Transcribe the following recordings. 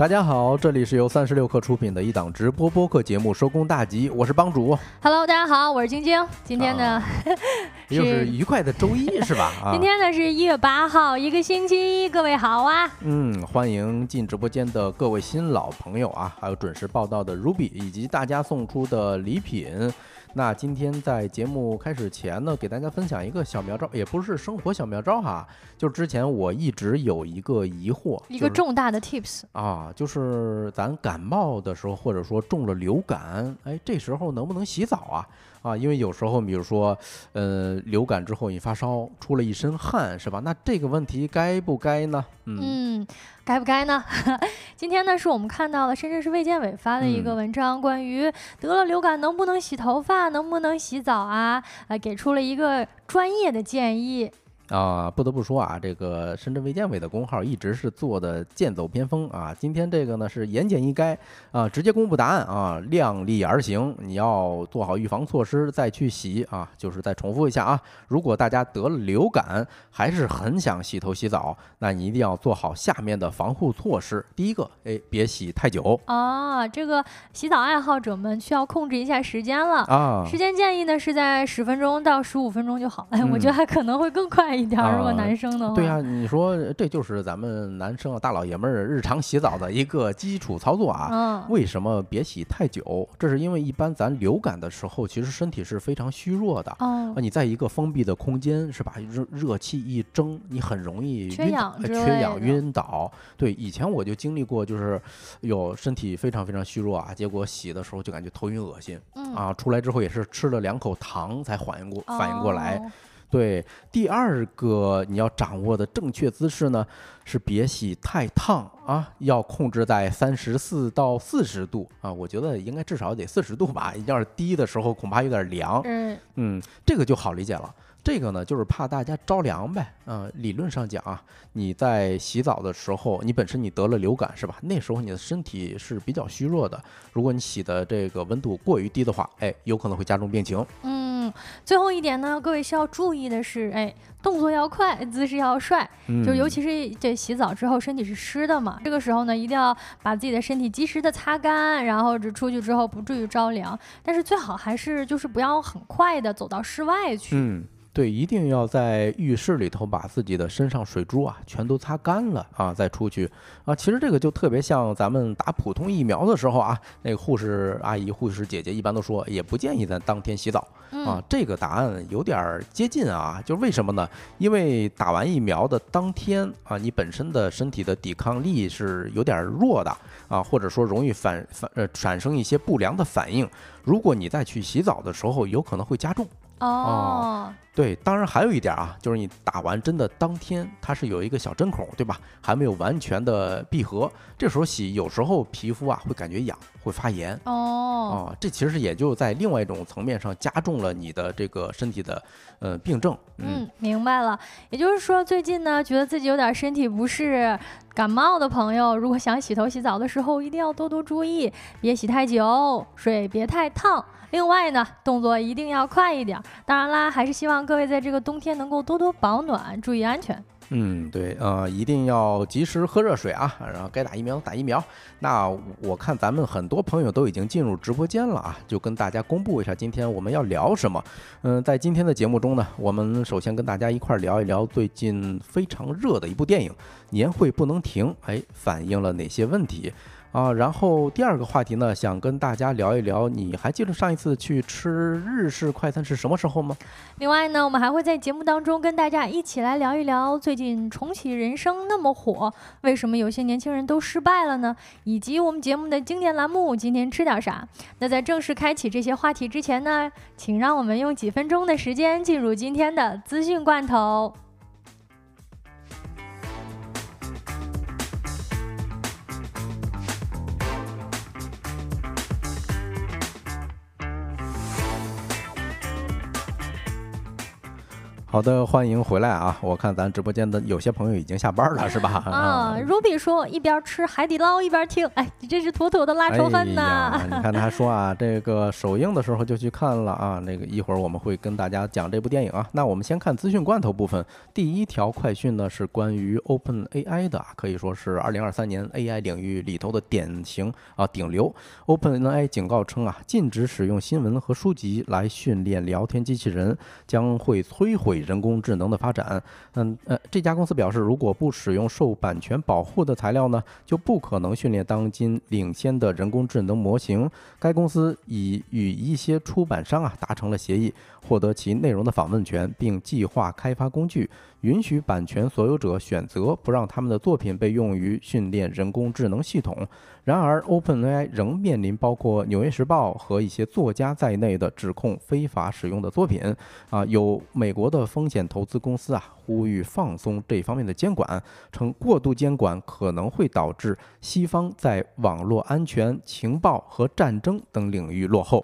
大家好，这里是由三十六克出品的一档直播播客节目《收工大吉》，我是帮主。Hello，大家好，我是晶晶。今天呢，又是愉快的周一，是吧？啊今，天呢是一月八号，一个星期一，各位好啊！嗯，欢迎进直播间的各位新老朋友啊，还有准时报道的 Ruby 以及大家送出的礼品。那今天在节目开始前呢，给大家分享一个小妙招，也不是生活小妙招哈，就是之前我一直有一个疑惑，一个重大的 tips，啊，就是咱感冒的时候，或者说中了流感，哎，这时候能不能洗澡啊？啊，因为有时候，比如说，呃，流感之后你发烧，出了一身汗，是吧？那这个问题该不该呢？嗯嗯，该不该呢？今天呢是我们看到了深圳市卫健委发的一个嗯文章，关于得了流感能不能洗头发，能不能洗澡啊？呃，给出了一个专业的建议。啊，不得不说啊，这个深圳卫健委的公号一直是做的剑走偏锋啊。今天这个呢是言简意赅啊，直接公布答案啊，量力而行，你要做好预防措施再去洗啊。就是再重复一下啊，如果大家得了流感，还是很想洗头洗澡，那你一定要做好下面的防护措施。第一个，哎，别洗太久啊，这个洗澡爱好者们需要控制一下时间了。啊。时间建议呢是在十分钟到十五分钟就好。哎，我觉得还可能会更快一点儿，如果男生的话。对呀、你说这就是咱们男生啊，大老爷们儿日常洗澡的一个基础操作啊。嗯，为什么别洗太久？这是因为一般咱流感的时候，其实身体是非常虚弱的。哦啊，，你在一个封闭的空间是吧？热热气一蒸，你很容易缺晕倒呃氧缺氧、晕倒。对，以前我就经历过，就是有身体非常非常虚弱啊，结果洗的时候就感觉头晕恶心嗯，啊，出来之后也是吃了两口糖才反应过反应过来。哦对，第二个你要掌握的正确姿势呢，是别洗太烫啊，要控制在三十四到四十度啊，我觉得应该至少得四十度吧，要是低的时候恐怕有点凉。嗯，嗯，这个就好理解了。这个呢，就是怕大家着凉呗。嗯、理论上讲啊，你在洗澡的时候，你本身你得了流感是吧？那时候你的身体是比较虚弱的。如果你洗的这个温度过于低的话，哎，有可能会加重病情。嗯，最后一点呢，各位需要注意的是，哎，动作要快，姿势要帅，嗯，就尤其是这洗澡之后身体是湿的嘛，这个时候呢，一定要把自己的身体及时的擦干，然后这出去之后不至于着凉。但是最好还是就是不要很快的走到室外去。嗯，对，一定要在浴室里头把自己的身上水珠啊全都擦干了啊，再出去啊。其实这个就特别像咱们打普通疫苗的时候啊，那个护士阿姨、护士姐姐一般都说，也不建议咱当天洗澡啊嗯。这个答案有点儿接近啊，就是为什么呢？因为打完疫苗的当天啊，你本身的身体的抵抗力是有点儿弱的啊，或者说容易反反呃产生一些不良的反应。如果你再去洗澡的时候，有可能会加重。哦，对，当然还有一点啊，就是你打完针的当天，它是有一个小针孔，对吧？还没有完全的闭合，这时候洗，有时候皮肤啊会感觉痒，会发炎哦，啊，这其实也就在另外一种层面上加重了你的这个身体的呃病症。嗯，嗯，明白了。也就是说，最近呢，觉得自己有点身体不适、感冒的朋友，如果想洗头洗澡的时候，一定要多多注意，别洗太久，水别太烫。另外呢，动作一定要快一点儿。当然啦，还是希望各位在这个冬天能够多多保暖，注意安全。嗯，对，呃，一定要及时喝热水啊，然后该打疫苗打疫苗。那我看咱们很多朋友都已经进入直播间了啊，就跟大家公布一下今天我们要聊什么。嗯，在今天的节目中呢，我们首先跟大家一块儿聊一聊最近非常热的一部电影《年会不能停》，哎，反映了哪些问题？啊，然后第二个话题呢，想跟大家聊一聊，你还记得上一次去吃日式快餐是什么时候吗？另外呢，我们还会在节目当中跟大家一起来聊一聊最近重启人生那么火，为什么有些年轻人都失败了呢？以及我们节目的经典栏目今天吃点啥？那在正式开启这些话题之前呢，请让我们用几分钟的时间进入今天的资讯罐头。好的，欢迎回来啊！我看咱直播间的有些朋友已经下班了，是吧？啊，Ruby 说一边吃海底捞一边听，哎，你这是妥妥的拉仇恨呐！你看他说啊，这个首映的时候就去看了啊，那个一会儿我们会跟大家讲这部电影啊。那我们先看资讯罐头部分，第一条快讯呢是关于 Open AI 的，可以说是二零二三年 AI 领域里头的典型啊顶流。Open AI 警告称啊，禁止使用新闻和书籍来训练聊天机器人，将会摧毁。人工智能的发展，嗯呃，这家公司表示，如果不使用受版权保护的材料呢，就不可能训练当今领先的人工智能模型。该公司已与一些出版商啊达成了协议，获得其内容的访问权，并计划开发工具。允许版权所有者选择不让他们的作品被用于训练人工智能系统。然而，OpenAI 仍面临包括《纽约时报》和一些作家在内的指控非法使用的作品。啊，有美国的风险投资公司啊呼吁放松这方面的监管，称过度监管可能会导致西方在网络安全、情报和战争等领域落后。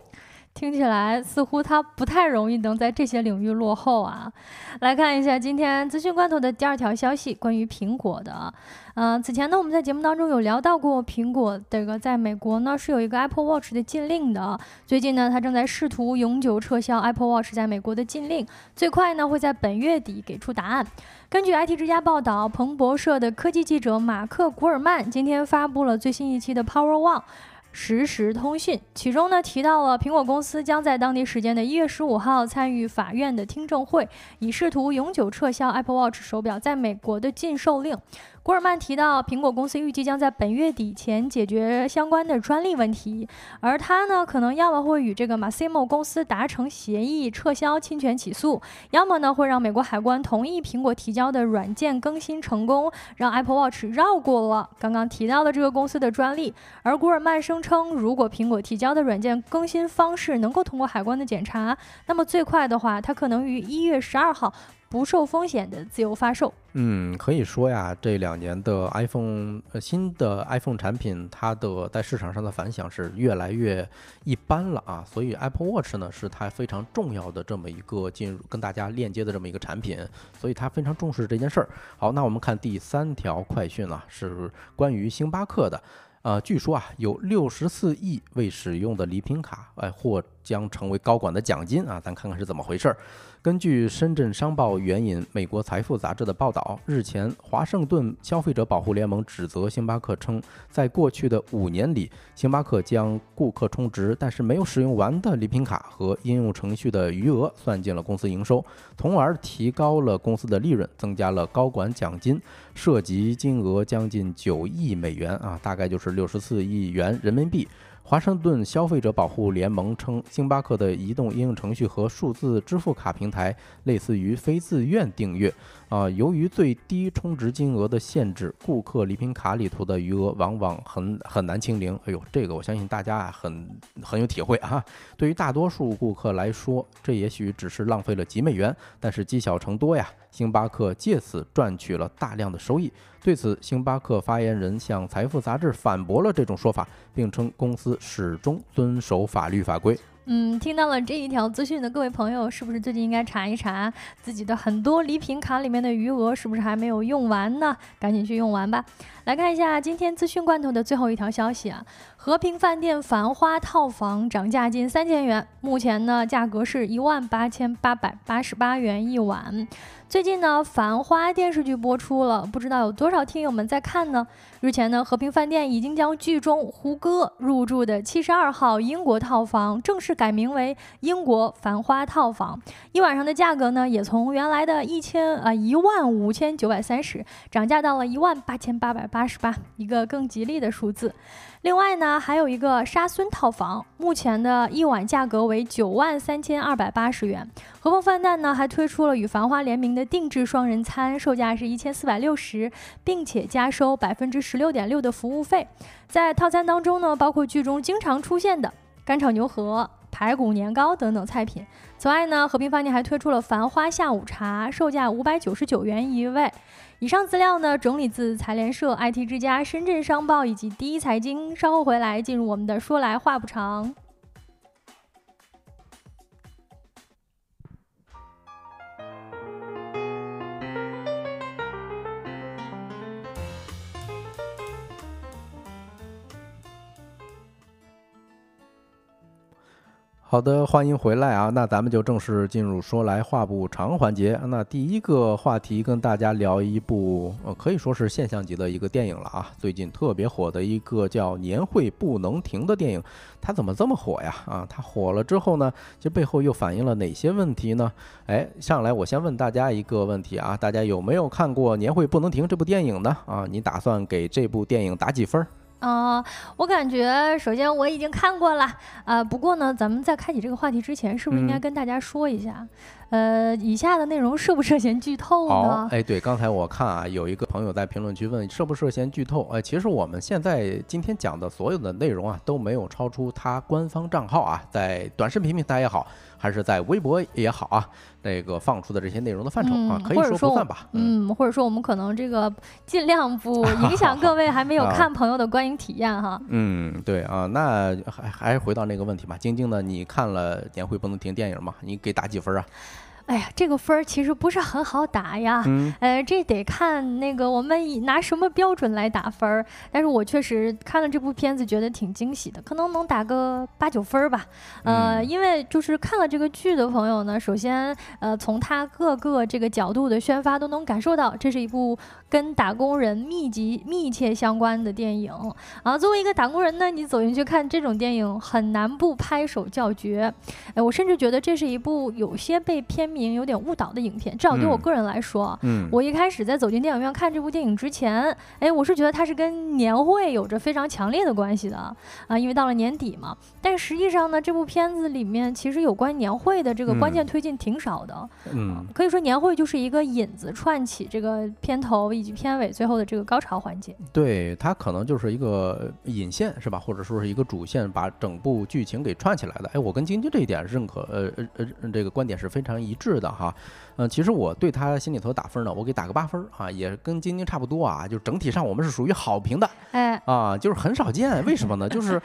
听起来似乎它不太容易能在这些领域落后啊！来看一下今天资讯罐头的第二条消息，关于苹果的。嗯，此前呢，我们在节目当中有聊到过，苹果这个在美国呢是有一个 Apple Watch 的禁令的。最近呢，它正在试图永久撤销 Apple Watch 在美国的禁令，最快呢会在本月底给出答案。根据 IT 之家报道，彭博社的科技记者马克·古尔曼今天发布了最新一期的 Power One。实时通讯，其中呢提到了苹果公司将在当地时间的一月十五号参与法院的听证会，以试图永久撤销 Apple Watch 手表在美国的禁售令。古尔曼提到，苹果公司预计将在本月底前解决相关的专利问题，而他呢，可能要么会与这个 Massimo 公司达成协议，撤销侵权起诉，要么呢，会让美国海关同意苹果提交的软件更新成功，让 Apple Watch 绕过了刚刚提到的这个公司的专利。而古尔曼声称，如果苹果提交的软件更新方式能够通过海关的检查，那么最快的话，它可能于一月十二号。不受风险的自由发售。嗯，可以说呀，这两年的 iPhone 呃新的 iPhone 产品，它的在市场上的反响是越来越一般了啊。所以 Apple Watch 呢是它非常重要的这么一个进入跟大家链接的这么一个产品，所以它非常重视这件事儿。好，那我们看第三条快讯啊，是关于星巴克的。呃，据说啊，有六十四亿未使用的礼品卡，哎，或将成为高管的奖金啊。咱看看是怎么回事儿。根据深圳商报援引美国财富杂志的报道，日前，华盛顿消费者保护联盟指责星巴克称，在过去的五年里，星巴克将顾客充值但是没有使用完的礼品卡和应用程序的余额算进了公司营收，从而提高了公司的利润，增加了高管奖金，涉及金额将近九亿美元啊，大概就是六十四亿元人民币。华盛顿消费者保护联盟称，星巴克的移动应用程序和数字支付卡平台类似于非自愿订阅。啊，由于最低充值金额的限制，顾客礼品卡里头的余额往往很很难清零。哎呦，这个我相信大家啊很很有体会啊。对于大多数顾客来说，这也许只是浪费了几美元，但是积少成多呀。星巴克借此赚取了大量的收益。对此，星巴克发言人向财富杂志反驳了这种说法，并称公司始终遵守法律法规。嗯，听到了这一条资讯的各位朋友，是不是最近应该查一查自己的很多礼品卡里面的余额是不是还没有用完呢？赶紧去用完吧。来看一下今天资讯罐头的最后一条消息啊，和平饭店繁花套房涨价近三千元，目前呢价格是一万八千八百八十八元一晚。最近呢，《繁花》电视剧播出了，不知道有多少听友们在看呢？日前呢，和平饭店已经将剧中胡歌入住的七十二号英国套房正式改名为英国繁花套房，一晚上的价格呢，也从原来的一千啊一万五千九百三十涨价到了一万八千八百八十八，一个更吉利的数字。另外呢，还有一个沙孙套房，目前的一晚价格为九万三千二百八十元。和风饭店呢还推出了与繁花联名的定制双人餐，售价是一千四百六十，并且加收百分之十六点六的服务费。在套餐当中呢，包括剧中经常出现的干炒牛河、排骨年糕等等菜品。此外呢，和平饭店还推出了繁花下午茶，售价五百九十九元一位。以上资料呢，整理自财联社、IT 之家、深圳商报以及第一财经。稍后回来进入我们的说来话不长。好的，欢迎回来啊！那咱们就正式进入说来话不长环节。那第一个话题跟大家聊一部，呃，可以说是现象级的一个电影了啊！最近特别火的一个叫《年会不能停》的电影，它怎么这么火呀？啊，它火了之后呢，这背后又反映了哪些问题呢？哎，上来我先问大家一个问题啊，大家有没有看过《年会不能停》这部电影呢？啊，你打算给这部电影打几分？啊，我感觉首先我已经看过了，啊，不过呢，咱们在开启这个话题之前，是不是应该跟大家说一下，呃，以下的内容涉不涉嫌剧透呢？哎，对，刚才我看啊，有一个朋友在评论区问涉不涉嫌剧透，哎，其实我们现在今天讲的所有的内容啊，都没有超出他官方账号啊，在短视频平台也好。还是在微博也好啊，那个放出的这些内容的范畴啊，可以说不算吧。嗯，或者说我们可能这个尽量不影响各位还没有 看朋友的观影体验哈。嗯，对啊，那还还是回到那个问题吧。晶晶呢，你看了《年会不能停》电影吗？你给打几分啊？哎呀，这个分儿其实不是很好打呀，呃，这得看那个我们以拿什么标准来打分儿。但是我确实看了这部片子，觉得挺惊喜的，可能能打个八九分儿吧。呃，因为就是看了这个剧的朋友呢，首先呃，从他各个这个角度的宣发都能感受到，这是一部跟打工人密集密切相关的电影啊。作为一个打工人呢，你走进去看这种电影，很难不拍手叫绝。哎，我甚至觉得这是一部有些被片。名有点误导的影片，至少对我个人来说，嗯，我一开始在走进电影院看这部电影之前，哎，我是觉得它是跟年会有着非常强烈的关系的啊，因为到了年底嘛。但实际上呢，这部片子里面其实有关年会的这个关键推进挺少的，嗯，可以说年会就是一个引子，串起这个片头以及片尾最后的这个高潮环节。对，它可能就是一个引线，是吧？或者说是一个主线，把整部剧情给串起来的。哎，我跟晶晶这一点认可，呃呃呃，这个观点是非常一致。的哈，嗯，其实我对他心里头打分呢，我给打个八分啊，也跟晶晶差不多啊，就整体上我们是属于好评的，哎，啊，就是很少见，为什么呢？就是。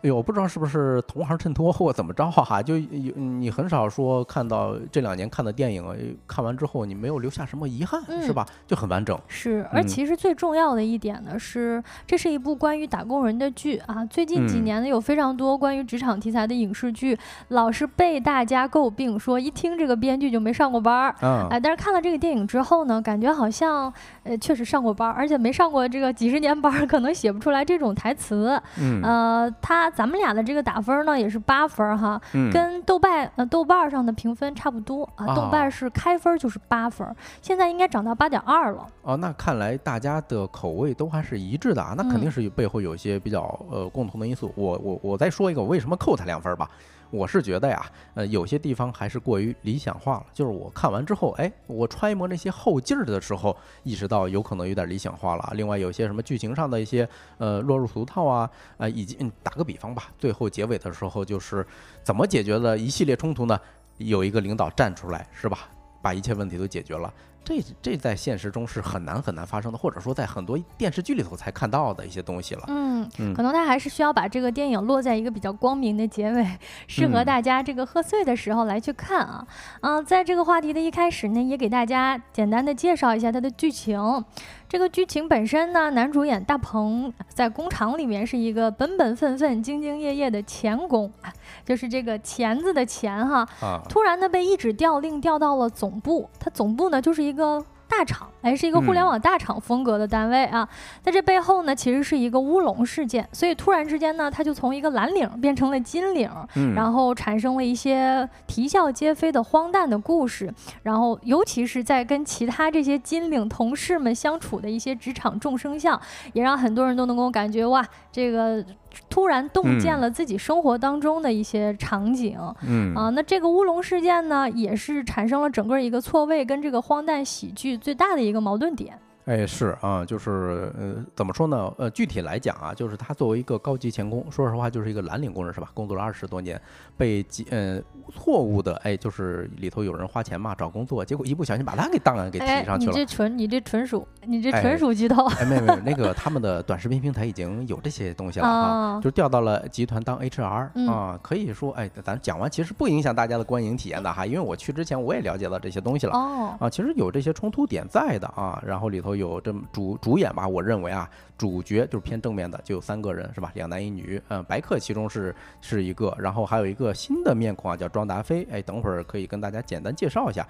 哎呦，不知道是不是同行衬托或怎么着哈，就有你很少说看到这两年看的电影，看完之后你没有留下什么遗憾，是吧？就很完整。是，而其实最重要的一点呢是，这是一部关于打工人的剧啊。最近几年呢，有非常多关于职场题材的影视剧，老是被大家诟病说一听这个编剧就没上过班儿。嗯。哎，但是看了这个电影之后呢，感觉好像呃确实上过班儿，而且没上过这个几十年班儿，可能写不出来这种台词。嗯。呃，他。咱们俩的这个打分呢，也是八分哈，跟豆瓣呃豆瓣上的评分差不多啊。豆瓣是开分就是八分，现在应该涨到八点二了。哦，那看来大家的口味都还是一致的啊，那肯定是背后有一些比较呃共同的因素。我我我再说一个，我为什么扣他两分吧。我是觉得呀，呃，有些地方还是过于理想化了。就是我看完之后，哎，我揣摩那些后劲儿的时候，意识到有可能有点理想化了。另外，有些什么剧情上的一些呃落入俗套啊，啊，以及打个比方吧，最后结尾的时候就是怎么解决了一系列冲突呢？有一个领导站出来，是吧？把一切问题都解决了。这这在现实中是很难很难发生的，或者说在很多电视剧里头才看到的一些东西了。嗯，可能他还是需要把这个电影落在一个比较光明的结尾，适合大家这个贺岁的时候来去看啊。嗯，在这个话题的一开始呢，也给大家简单的介绍一下它的剧情。这个剧情本身呢，男主演大鹏在工厂里面是一个本本分分、兢兢业业的钳工，就是这个钳子的钳哈。突然呢，被一纸调令调到了总部，他总部呢就是一个。大厂，哎，是一个互联网大厂风格的单位啊。在这背后呢，其实是一个乌龙事件，所以突然之间呢，他就从一个蓝领变成了金领，然后产生了一些啼笑皆非的荒诞的故事。然后，尤其是在跟其他这些金领同事们相处的一些职场众生相，也让很多人都能够感觉哇，这个。突然洞见了自己生活当中的一些场景，嗯啊，那这个乌龙事件呢，也是产生了整个一个错位跟这个荒诞喜剧最大的一一个矛盾点。哎，是啊，就是呃，怎么说呢？呃，具体来讲啊，就是他作为一个高级钳工，说实话就是一个蓝领工人是吧？工作了二十多年，被呃错误的哎，就是里头有人花钱嘛找工作，结果一不小心把他给档案给提上去了。你这纯你这纯属你这哎纯属剧透。哎，没有没有，那个他们的短视频平台已经有这些东西了哈，啊就调到了集团当 HR 嗯啊，可以说，哎，咱讲完其实不影响大家的观影体验的哈，因为我去之前我也了解到这些东西了。哦，啊，其实有这些冲突点在的啊，然后里头有这么主主演吧，我认为啊，主角就是偏正面的，就有三个人是吧？两男一女，嗯，白客其中是是一个，然后还有一个新的面孔啊，叫庄达菲，哎，等会儿可以跟大家简单介绍一下。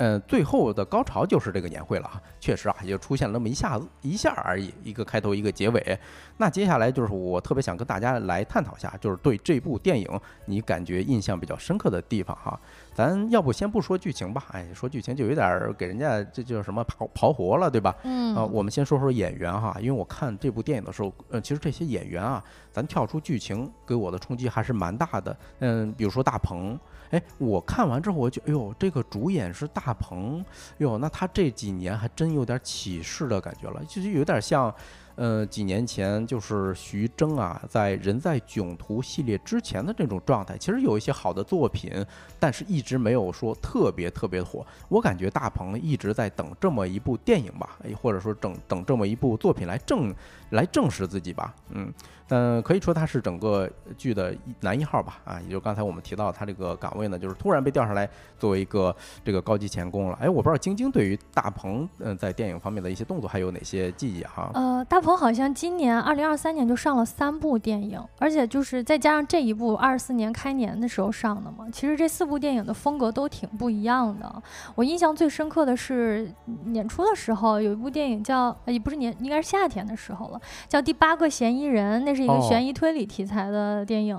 嗯，最后的高潮就是这个年会了啊，确实啊，也就出现了那么一下子一下而已，一个开头一个结尾。那接下来就是我特别想跟大家来探讨一下，就是对这部电影你感觉印象比较深刻的地方哈。咱要不先不说剧情吧，哎，说剧情就有点儿给人家这叫什么刨刨活了，对吧？嗯，啊，我们先说说演员哈，因为我看这部电影的时候，呃，其实这些演员啊，咱跳出剧情给我的冲击还是蛮大的。嗯，比如说大鹏，哎，我看完之后我就，哎呦，这个主演是大鹏，哟，那他这几年还真有点起势的感觉了，就是有点像。呃，几年前就是徐峥啊，在《人在囧途》系列之前的这种状态，其实有一些好的作品，但是一直没有说特别特别火。我感觉大鹏一直在等这么一部电影吧，或者说等等这么一部作品来证来证实自己吧。嗯，但可以说他是整个剧的男一号吧。啊，也就刚才我们提到他这个岗位呢，就是突然被调上来作为一个这个高级钳工了。哎，我不知道晶晶对于大鹏嗯、在电影方面的一些动作还有哪些记忆哈？呃，大鹏好像今年二零二三年就上了三部电影，而且就是再加上这一部二四年开年的时候上的嘛。其实这四部电影的风格都挺不一样的。我印象最深刻的是年初的时候有一部电影叫，呃也不是年，应该是夏天的时候了，叫《第八个嫌疑人》，那是一个哦悬疑推理题材的电影。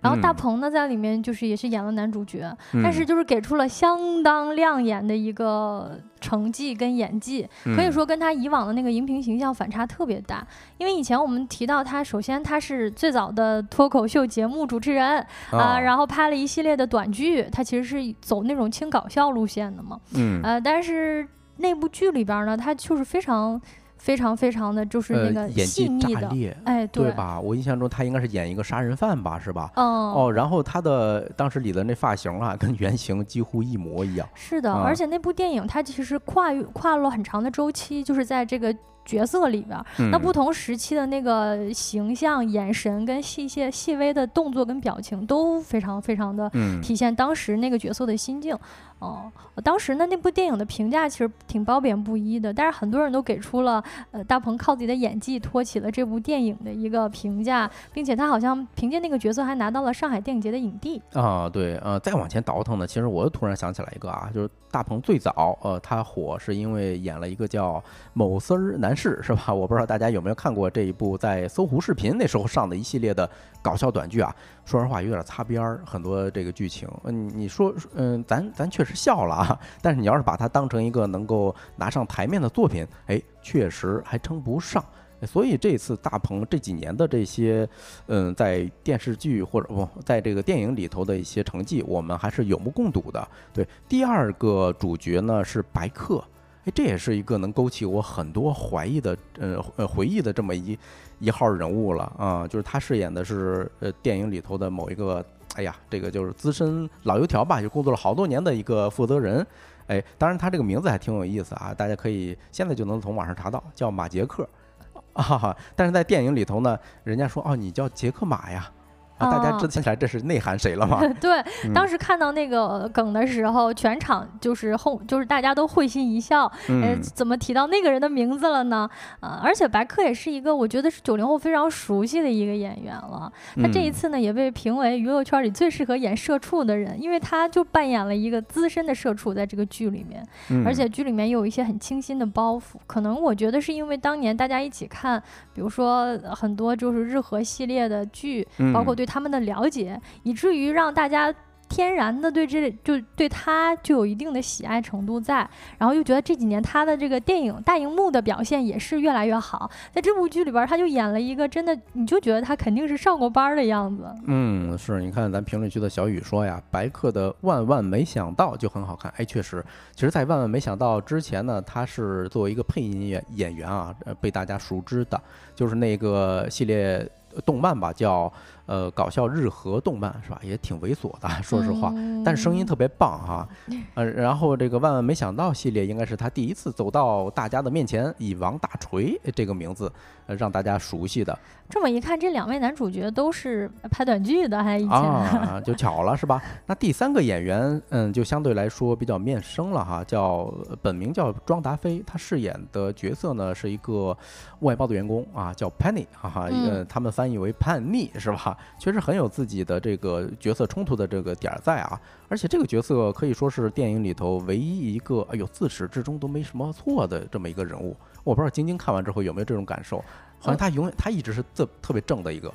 然后大嗯鹏呢在里面就是也是演了男主角，但嗯是就是给出了相当亮眼的一个成绩跟演技，可以嗯说跟他以往的那个荧屏形象反差特别大。因为以前我们提到他，首先他是最早的脱口秀节目主持人啊、哦然后拍了一系列的短剧，他其实是走那种轻搞笑路线的嘛。嗯呃，但是那部剧里边呢，他就是非常非常非常的就是那呃个细腻的，哎，对？吧？我印象中他应该是演一个杀人犯吧，是吧？嗯，哦，然后他的当时理的那发型啊，跟原型几乎一模一样。是的，啊而且那部电影它其实跨越跨了很长的周期，就是在这个角色里边，那嗯不同时期的那个形象、眼神跟细些细微的动作跟表情都非常非常的嗯体现当时那个角色的心境。哦，当时呢那部电影的评价其实挺褒贬不一的，但是很多人都给出了呃大鹏靠自己的演技托起了这部电影的一个评价，并且他好像凭借那个角色还拿到了上海电影节的影帝。啊，对，呃，再往前倒腾呢，其实我又突然想起来一个啊，就是大鹏最早，呃，他火是因为演了一个叫《某丝儿男士》，是吧？我不知道大家有没有看过这一部在搜狐视频那时候上的一系列的搞笑短剧啊。说实话，有点擦边儿，很多这个剧情，嗯，你说，嗯，咱咱确实笑了啊，但是你要是把它当成一个能够拿上台面的作品，哎，确实还称不上。所以这次大鹏这几年的这些，嗯，在电视剧或者不在这个电影里头的一些成绩，我们还是有目共睹的。对，第二个主角呢是白客，哎，这也是一个能勾起我很多怀疑的，呃呃回忆的这么一一号人物了啊，就是他饰演的是呃电影里头的某一个，哎呀，这个就是资深老油条吧，就工作了好多年的一个负责人。哎，当然他这个名字还挺有意思啊，大家可以现在就能从网上查到，叫马杰克。啊，但是在电影里头呢，人家说哦，你叫杰克马呀，啊，大家哦知听起来这是内涵谁了吗？对，嗯当时看到那个梗的时候，全场就是后就是大家都会心一笑。呃，嗯怎么提到那个人的名字了呢？啊，而且白客也是一个我觉得是九零后非常熟悉的一个演员了。他这一嗯次呢，也被评为娱乐圈里最适合演社畜的人，因为他就扮演了一个资深的社畜在这个剧里面，嗯而且剧里面有一些很清新的包袱。可能我觉得是因为当年大家一起看，比如说呃很多就是日和系列的剧，包括嗯对他们的了解，以至于让大家天然的对这就对他就有一定的喜爱程度在，然后又觉得这几年他的这个电影大荧幕的表现也是越来越好，在这部剧里边他就演了一个真的，你就觉得他肯定是上过班的样子。嗯，是你看咱评论区的小雨说呀，白客的万万没想到就很好看。哎，确实，其实，在万万没想到之前呢，他是作为一个配音演演员啊，呃，被大家熟知的，就是那个系列动漫吧，叫呃搞笑日和动漫是吧？也挺猥琐的，说实话，嗯但是声音特别棒哈。呃，然后这个万万没想到系列应该是他第一次走到大家的面前，以王大锤这个名字呃让大家熟悉的这么一看，这两位男主角都是拍短剧的，还以前。啊，就巧了是吧？那第三个演员，嗯，就相对来说比较面生了哈，叫本名叫庄达菲，他饰演的角色呢是一个外包的员工啊，叫 Penny 哈哈，嗯呃，他们翻译为叛逆是吧？确实很有自己的这个角色冲突的这个点儿在啊，而且这个角色可以说是电影里头唯一一个哎呦自始至终都没什么错的这么一个人物。我不知道晶晶看完之后有没有这种感受，好像他永远他一直是特特别正的一个。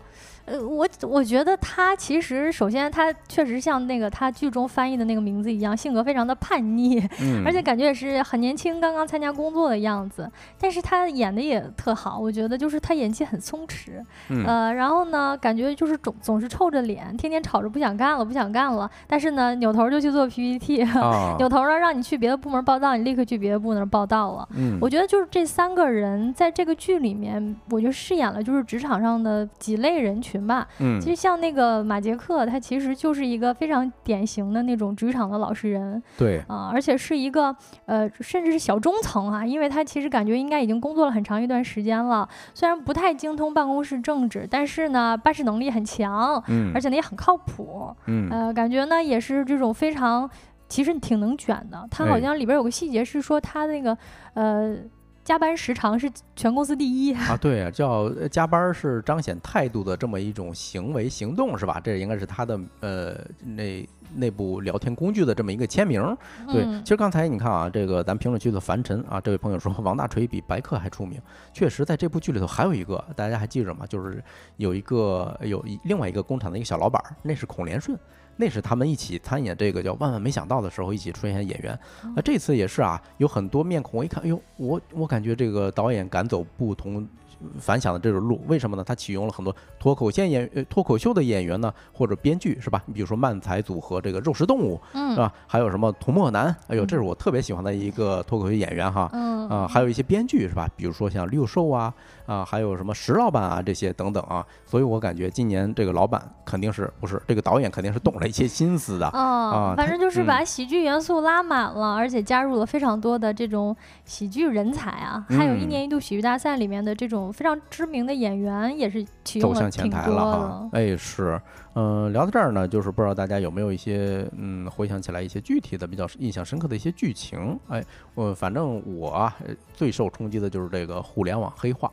呃，我我觉得他其实首先他确实像那个他剧中翻译的那个名字一样，性格非常的叛逆，嗯，而且感觉也是很年轻，刚刚参加工作的样子。但是他演的也特好，我觉得就是他演技很松弛，嗯呃，然后呢，感觉就是总总是臭着脸，天天吵着不想干了，不想干了。但是呢，扭头就去做 PPT，、啊，扭头呢让你去别的部门报道，你立刻去别的部门报道了。嗯，我觉得就是这三个人在这个剧里面，我觉得饰演了就是职场上的几类人群吧。嗯。其实像那个马杰克，他其实就是一个非常典型的那种职场的老实人。对，啊、而且是一个呃，甚至是小中层啊，因为他其实感觉应该已经工作了很长一段时间了，虽然不太精通办公室政治，但是呢，办事能力很强，嗯，而且呢也很靠谱，嗯。呃，感觉呢也是这种非常，其实挺能卷的。他好哎。像里边有个细节是说他那个呃加班时长是全公司第一。啊，对啊，叫呃加班儿是彰显态度的这么一种行为行动是吧？这应该是他的呃那内部聊天工具的这么一个签名。对，嗯其实刚才你看啊，这个咱评论区的凡尘啊，这位朋友说王大锤比白客还出名，确实在这部剧里头还有一个，大家还记着吗？就是有一个有一另外一个工厂的一个小老板儿，那是孔连顺。那是他们一起参演这个叫《万万没想到》的时候一起出现的演员，啊，这次也是啊，有很多面孔，我一看，哎呦，我我感觉这个导演敢走不同反响的这种路，为什么呢？他启用了很多脱口线演呃脱口秀的演员呢，或者编剧是吧？你比如说漫才组合这个肉食动物是嗯吧？还有什么涂墨男，哎呦，这是我特别喜欢的一个脱口秀演员哈。嗯啊，还有一些编剧是吧？比如说像六兽啊，啊，还有什么石老板啊这些等等啊，所以我感觉今年这个老板肯定是不是这个导演肯定是动了一些心思的。啊，反正就是嗯把喜剧元素拉满了，而且加入了非常多的这种喜剧人才啊，还有一嗯年一度喜剧大赛里面的这种非常知名的演员也是启用走了挺多向前台了哈的。。哎，是，嗯、聊到这儿呢，就是不知道大家有没有一些，嗯，回想起来一些具体的、比较印象深刻的一些剧情。哎，我反正我，最受冲击的就是这个互联网黑化。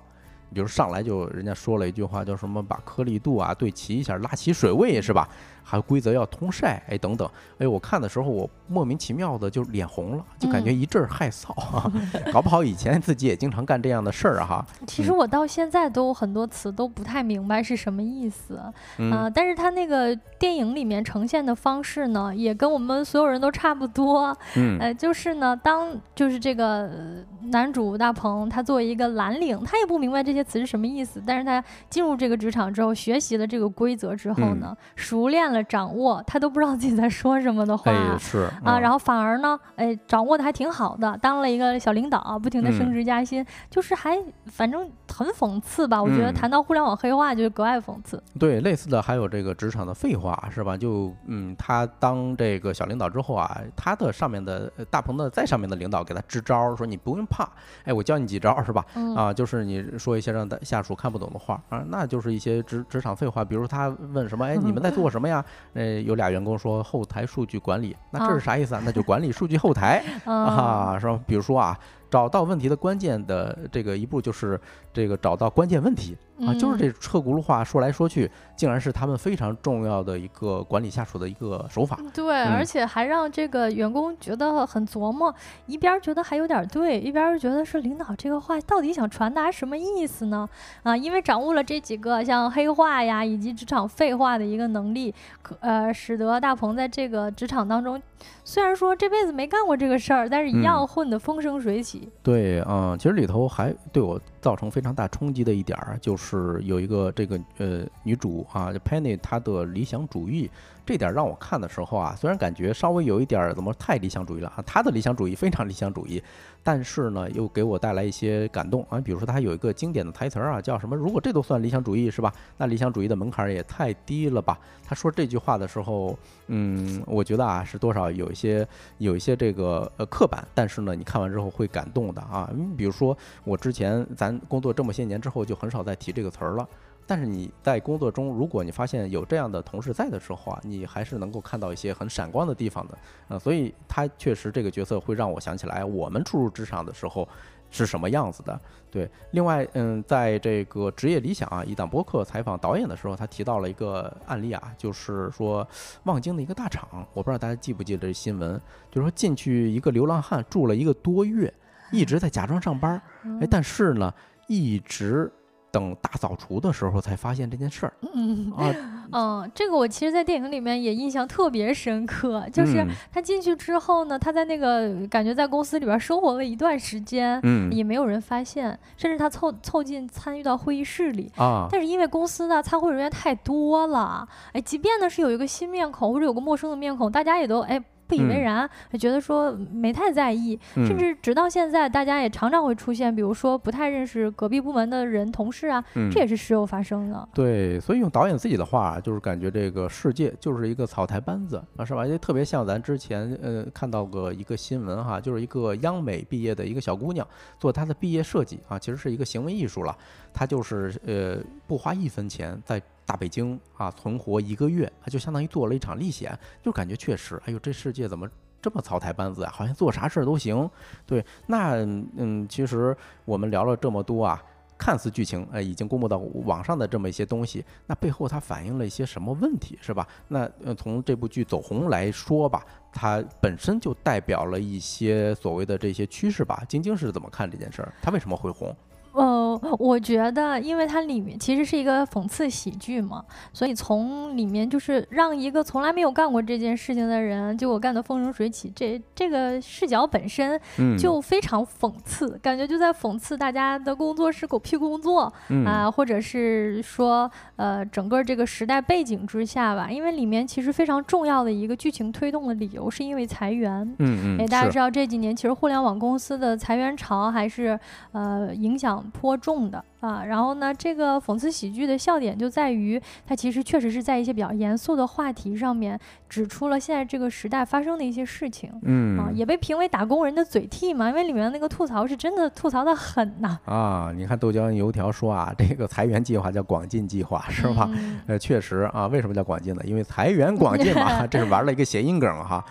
比如上来就人家说了一句话，叫什么把颗粒度啊对齐一下，拉起水位是吧？还有规则要通晒，哎等等。哎，我看的时候我莫名其妙的就脸红了，就感觉嗯一阵儿害臊啊。搞不好以前自己也经常干这样的事儿啊哈。其实我到现在都很多词都不太明白是什么意思，嗯，啊，但是他那个电影里面呈现的方式呢，也跟我们所有人都差不多。嗯呃，就是呢，当就是这个呃男主大鹏，他作为一个蓝领，他也不明白这些词是什么意思，但是他进入这个职场之后，学习了这个规则之后嗯呢，熟练了掌握，他都不知道自己在说什么的话。哎是啊，然后后反而呢，哎，掌握的还挺好的，当了一个小领导，不停的升嗯职加薪，就是还反正很讽刺吧。我觉得嗯谈到互联网黑化，就格外讽刺。对，类似的还有这个职场的废话，是吧？就嗯，他当这个小领导之后啊，他的上面的呃大鹏的在上面的领导给他支招儿，说你不用怕，哎，我教你几招儿，是吧？嗯啊，就是你说一些让大下属看不懂的话啊，那就是一些职职场废话，比如他问什么，哎，你们在做什么呀？呃，有俩员工说后台数据管理，那这啊是啥意思啊？那就管理数据后台。嗯啊，是吧？比如说啊，找到问题的关键的这个一步就是这个找到关键问题啊，就是嗯这车轱辘话说来说去，竟然是他们非常重要的一个管理下属的一个手法。对，而嗯且还让这个员工觉得很琢磨，一边儿觉得还有点儿对，一边儿觉得是领导这个话到底想传达什么意思呢？啊，因为掌握了这几个像黑话呀以及职场废话的一个能力，可呃，使得大鹏在这个职场当中，虽然说这辈子没干过这个事儿，但是一样嗯混得风生水起。对，嗯，其实里头还对我造成非常大冲击的一点儿，就是就是有一个这个呃女主啊，Penny 她的理想主义。这点让我看的时候啊，虽然感觉稍微有一点儿怎么太理想主义了啊，他的理想主义非常理想主义，但是呢，又给我带来一些感动啊。比如说他有一个经典的台词儿啊，叫什么？如果这都算理想主义是吧？那理想主义的门槛也太低了吧？他说这句话的时候，嗯，我觉得啊，是多少有一些有一些这个呃刻板，但是呢，你看完之后会感动的啊。你比如说我之前咱工作这么些年之后，就很少再提这个词儿了。但是你在工作中，如果你发现有这样的同事在的时候啊，你还是能够看到一些很闪光的地方的，呃，所以他确实这个角色会让我想起来我们初入职场的时候是什么样子的。对，另外，嗯，在这个职业理想啊一档播客采访导演的时候，他提到了一个案例啊，就是说望京的一个大厂，我不知道大家记不记得这新闻，就是说进去一个流浪汉住了一个多月，一直在假装上班，哎，但是呢，一直。等大扫除的时候才发现这件事儿。嗯啊，嗯，这个我其实，在电影里面也印象特别深刻。就是他进去之后呢，他在那个感觉在公司里边生活了一段时间，嗯，也没有人发现，甚至他凑凑近参与到会议室里啊。但是因为公司呢参会人员太多了，哎，即便呢是有一个新面孔或者有个陌生的面孔，大家也都哎。不以为然，觉得说没太在意，甚至直到现在，大家也常常会出现，比如说不太认识隔壁部门的人、同事啊，这也是时有发生的。对，所以用导演自己的话，就是感觉这个世界就是一个草台班子啊，是吧？也特别像咱之前呃看到过一个新闻哈，就是一个央美毕业的一个小姑娘做她的毕业设计啊，其实是一个行为艺术了，他就是呃不花一分钱在。大北京啊，存活一个月，他就相当于做了一场历险，就感觉确实，哎呦，这世界怎么这么草台班子啊？好像做啥事儿都行。对，那嗯，其实我们聊了这么多啊，看似剧情呃已经公布到网上的这么一些东西，那背后它反映了一些什么问题，是吧？那呃，从这部剧走红来说吧，它本身就代表了一些所谓的这些趋势吧。晶晶是怎么看这件事儿？它为什么会红？呃，我觉得，因为它里面其实是一个讽刺喜剧嘛，所以从里面就是让一个从来没有干过这件事情的人，结果干的风生水起，这这个视角本身就非常讽刺，感觉就在讽刺大家的工作是狗屁工作啊，或者是说，呃，整个这个时代背景之下吧，因为里面其实非常重要的一个剧情推动的理由是因为裁员，嗯嗯，哎，大家知道这几年其实互联网公司的裁员潮还是呃影响。颇重的啊，然后呢，这个讽刺喜剧的笑点就在于，它其实确实是在一些比较严肃的话题上面，指出了现在这个时代发生的一些事情，嗯啊，也被评为打工人的嘴替嘛，因为里面那个吐槽是真的吐槽的很呐啊！你看豆浆油条说啊，这个裁员计划叫广进计划是吧？呃，确实啊，为什么叫广进呢？因为裁员广进嘛，这是玩了一个谐音梗哈。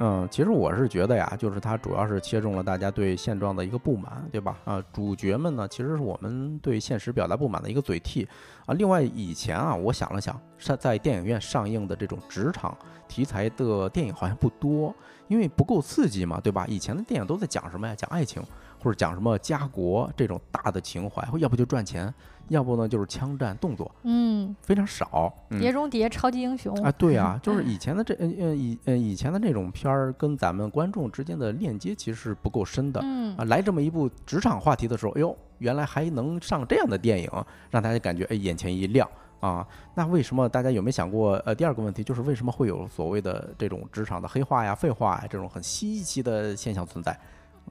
嗯，其实我是觉得呀，就是它主要是切中了大家对现状的一个不满，对吧？啊，主角们呢，其实是我们对现实表达不满的一个嘴替啊。另外，以前啊，我想了想，上在电影院上映的这种职场题材的电影好像不多，因为不够刺激嘛，对吧？以前的电影都在讲什么呀？讲爱情。或者讲什么家国这种大的情怀，要不就赚钱，要不呢就是枪战动作，嗯，非常少。碟中谍、超级英雄啊，对啊，就是以前的这呃呃以呃以前的这种片儿，跟咱们观众之间的链接其实是不够深的。嗯啊，来这么一部职场话题的时候，哎呦，原来还能上这样的电影，让大家感觉哎眼前一亮啊。那为什么大家有没有想过？呃，第二个问题就是为什么会有所谓的这种职场的黑化呀、废话呀这种很稀奇的现象存在？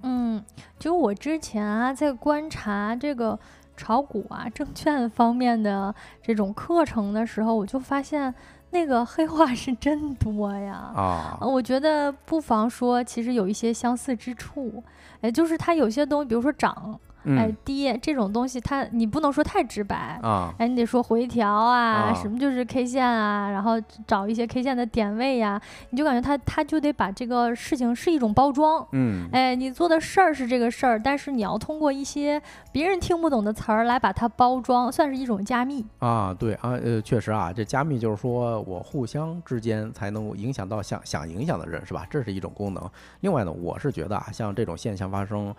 嗯，就我之前啊，在观察这个炒股啊、证券方面的这种课程的时候，我就发现那个黑话是真多呀。啊，我觉得不妨说，其实有一些相似之处。哎，就是它有些东西，比如说涨。哎，跌这种东西，它你不能说太直白啊，哎，你得说回调啊，什么就是 K 线啊，然后找一些 K 线的点位呀，你就感觉它它就得把这个事情是一种包装，嗯，哎，你做的事儿是这个事儿，但是你要通过一些别人听不懂的词儿来把它包装，算是一种加密啊，对啊，呃，确实啊，这加密就是说我互相之间才能影响到想想影响的人，是吧？这是一种功能。另外呢，我是觉得啊，像这种现象发生。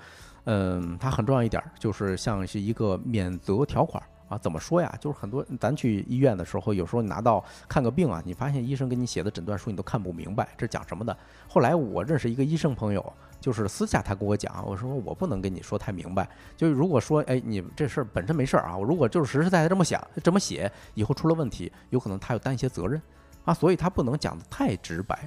嗯，它很重要一点，就是像是一个免责条款啊，怎么说呀？就是很多咱去医院的时候，有时候你拿到看个病啊，你发现医生给你写的诊断书你都看不明白，这讲什么的。后来我认识一个医生朋友，就是私下他跟我讲，我说我不能跟你说太明白，就如果说哎你这事儿本身没事儿啊，我如果就是实实在在这么想这么写，以后出了问题，有可能他要担一些责任。啊，所以他不能讲得太直白，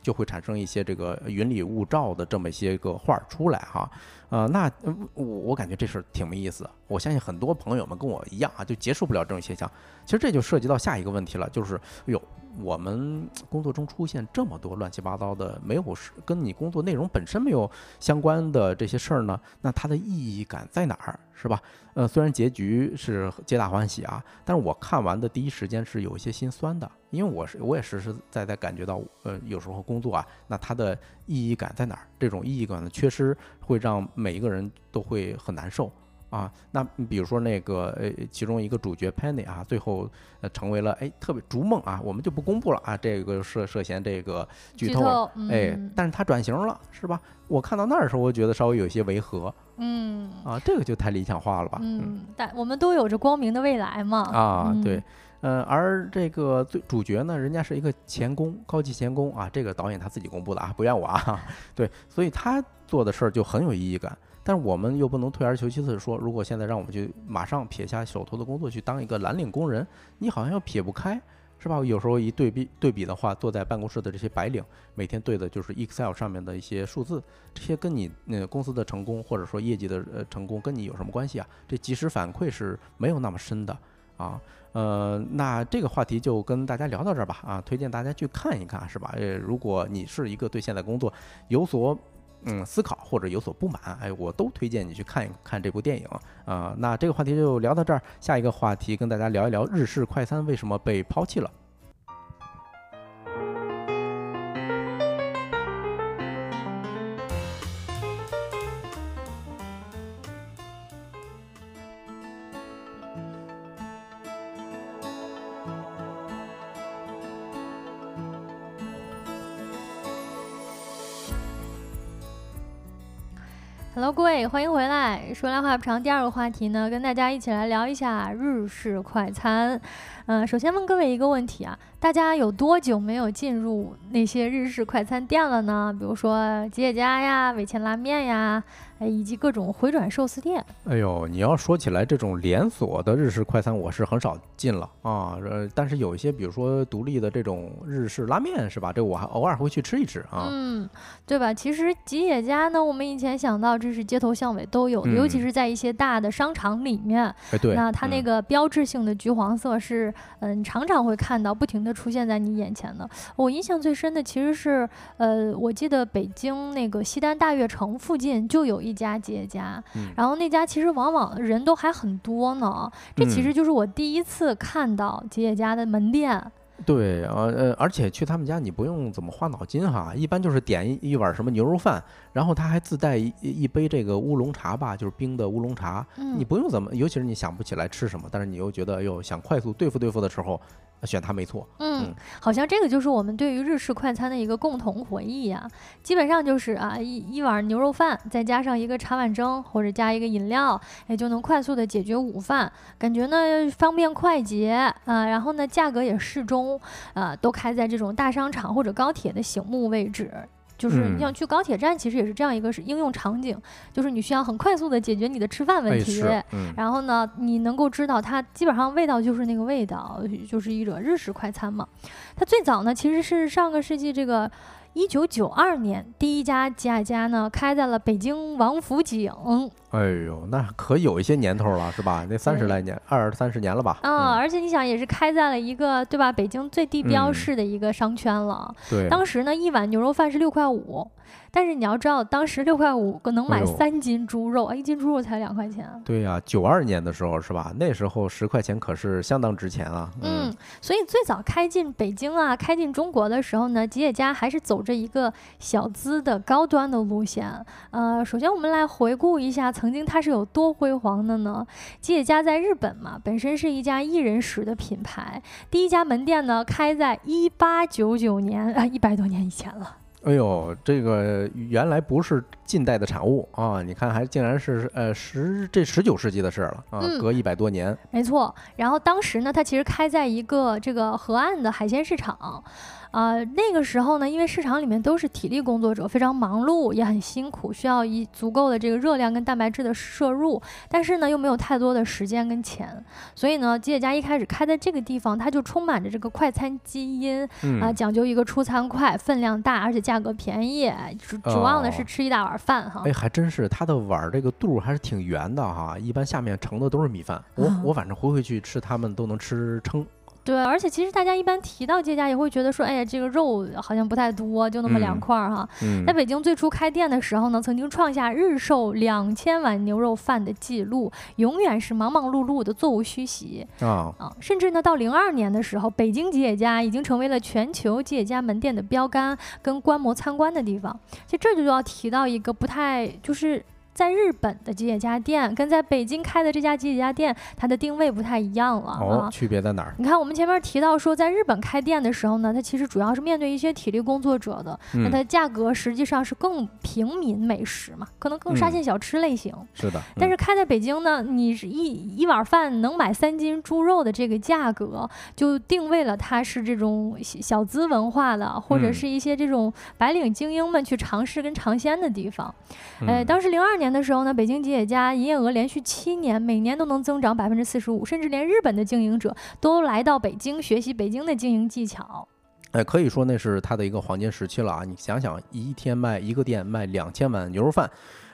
就会产生一些这个云里雾罩的这么一些个话出来哈。呃，那我我感觉这事挺没意思。我相信很多朋友们跟我一样啊，就接受不了这种现象。其实这就涉及到下一个问题了，就是，哎呦，我们工作中出现这么多乱七八糟的，没有是跟你工作内容本身没有相关的这些事儿呢，那它的意义感在哪儿，是吧？呃，虽然结局是皆大欢喜啊，但是我看完的第一时间是有一些心酸的，因为我是我也实实在在感觉到，呃，有时候工作啊，那它的意义感在哪儿？这种意义感的缺失会让每一个人都会很难受。啊，那比如说那个呃，其中一个主角 Penny 啊，最后呃成为了哎特别逐梦啊，我们就不公布了啊，这个涉涉嫌这个剧透，哎，但是他转型了是吧？我看到那儿的时候，我觉得稍微有些违和，嗯，啊，这个就太理想化了吧？嗯，但我们都有着光明的未来嘛。啊，对，嗯，而这个最主角呢，人家是一个钳工，高级钳工啊，这个导演他自己公布的啊，不怨我啊，对，所以他做的事儿就很有意义感。但是我们又不能退而求其次说，如果现在让我们去马上撇下手头的工作去当一个蓝领工人，你好像又撇不开，是吧？有时候一对比对比的话，坐在办公室的这些白领，每天对的就是 Excel 上面的一些数字，这些跟你那公司的成功或者说业绩的呃成功跟你有什么关系啊？这及时反馈是没有那么深的啊。呃，那这个话题就跟大家聊到这儿吧啊，推荐大家去看一看，是吧？呃，如果你是一个对现在工作有所嗯，思考或者有所不满，哎，我都推荐你去看一看这部电影啊。那这个话题就聊到这儿，下一个话题跟大家聊一聊日式快餐为什么被抛弃了。欢迎回来。说来话不长，第二个话题呢，跟大家一起来聊一下日式快餐。嗯，首先问各位一个问题啊，大家有多久没有进入那些日式快餐店了呢？比如说吉野家呀、味千拉面呀。哎，以及各种回转寿司店。哎呦，你要说起来，这种连锁的日式快餐，我是很少进了啊。呃，但是有一些，比如说独立的这种日式拉面，是吧？这我还偶尔会去吃一吃啊。嗯，对吧？其实吉野家呢，我们以前想到这是街头巷尾都有，尤其是在一些大的商场里面。哎，对。那它那个标志性的橘黄色是，嗯，常常会看到，不停的出现在你眼前的。我印象最深的其实是，呃，我记得北京那个西单大悦城附近就有一。家吉野家，然后那家其实往往人都还很多呢。这其实就是我第一次看到吉野家的门店。对，呃呃，而且去他们家你不用怎么花脑筋哈，一般就是点一一碗什么牛肉饭，然后他还自带一一杯这个乌龙茶吧，就是冰的乌龙茶。你不用怎么，尤其是你想不起来吃什么，但是你又觉得哟想快速对付对付的时候。选它没错，嗯，好像这个就是我们对于日式快餐的一个共同回忆呀。基本上就是啊，一一碗牛肉饭，再加上一个茶碗蒸，或者加一个饮料，也就能快速的解决午饭。感觉呢方便快捷啊，然后呢价格也适中啊，都开在这种大商场或者高铁的醒目位置。就是你想去高铁站，其实也是这样一个是应用场景，就是你需要很快速的解决你的吃饭问题，然后呢，你能够知道它基本上味道就是那个味道，就是一种日式快餐嘛。它最早呢其实是上个世纪这个。一九九二年，第一家吉野家呢开在了北京王府井。哎呦，那可有一些年头了，是吧？那三十来年，二三十年了吧？啊，而且你想，也是开在了一个对吧？北京最地标式的一个商圈了。对，当时呢，一碗牛肉饭是六块五。但是你要知道，当时六块五能买三斤猪肉，一斤猪肉才两块钱。对呀，九二年的时候是吧？那时候十块钱可是相当值钱啊。嗯，所以最早开进北京啊，开进中国的时候呢，吉野家还是走着一个小资的高端的路线。呃，首先我们来回顾一下，曾经它是有多辉煌的呢？吉野家在日本嘛，本身是一家一人食的品牌，第一家门店呢开在一八九九年啊，一百多年以前了。哎呦，这个原来不是近代的产物啊！你看，还竟然是呃十这十九世纪的事儿了啊，嗯隔一百多年。没错，然后当时呢，它其实开在一个这个河岸的海鲜市场，呃，那个时候呢，因为市场里面都是体力工作者，非常忙碌，也很辛苦，需要一足够的这个热量跟蛋白质的摄入，但是呢，又没有太多的时间跟钱，所以呢，吉野家一开始开在这个地方，它就充满着这个快餐基因啊、嗯，讲究一个出餐快、分量大，而且价格便宜，主主要呢哦是吃一大碗饭哈。哎，还真是，它的碗儿这个肚儿还是挺圆的哈，一般下面盛的都是米饭。我啊我反正回回去吃，他们都能吃撑。对，而且其实大家一般提到这家也会觉得说，哎呀，这个肉好像不太多，就那么两嗯块儿哈。嗯在北京最初开店的时候呢，曾经创下日售两千碗牛肉饭的记录，永远是忙忙碌碌的，座无虚席啊，啊。甚至呢，到零二年的时候，北京吉野家已经成为了全球吉野家门店的标杆跟观摩参观的地方。其实这就要提到一个不太就是。在日本的吉野家店跟在北京开的这家吉野家店，它的定位不太一样了哦啊，。区别在哪儿？你看，我们前面提到说，在日本开店的时候呢，它其实主要是面对一些体力工作者的，那嗯，它价格实际上是更平民美食嘛，可能更沙嗯县小吃类型。是的。嗯但是开在北京呢，你是一一碗饭能买三斤猪肉的这个价格，就定位了它是这种小小资文化的，或者嗯是一些这种白领精英们去尝试跟尝鲜的地方。呃，嗯当时零二年的时候呢，北京吉野家营业额连续七年，每年都能增长百分之四十五，甚至连日本的经营者都来到北京学习北京的经营技巧。哎，可以说那是它的一个黄金时期了啊！你想想，一天卖一个店卖两千碗牛肉饭，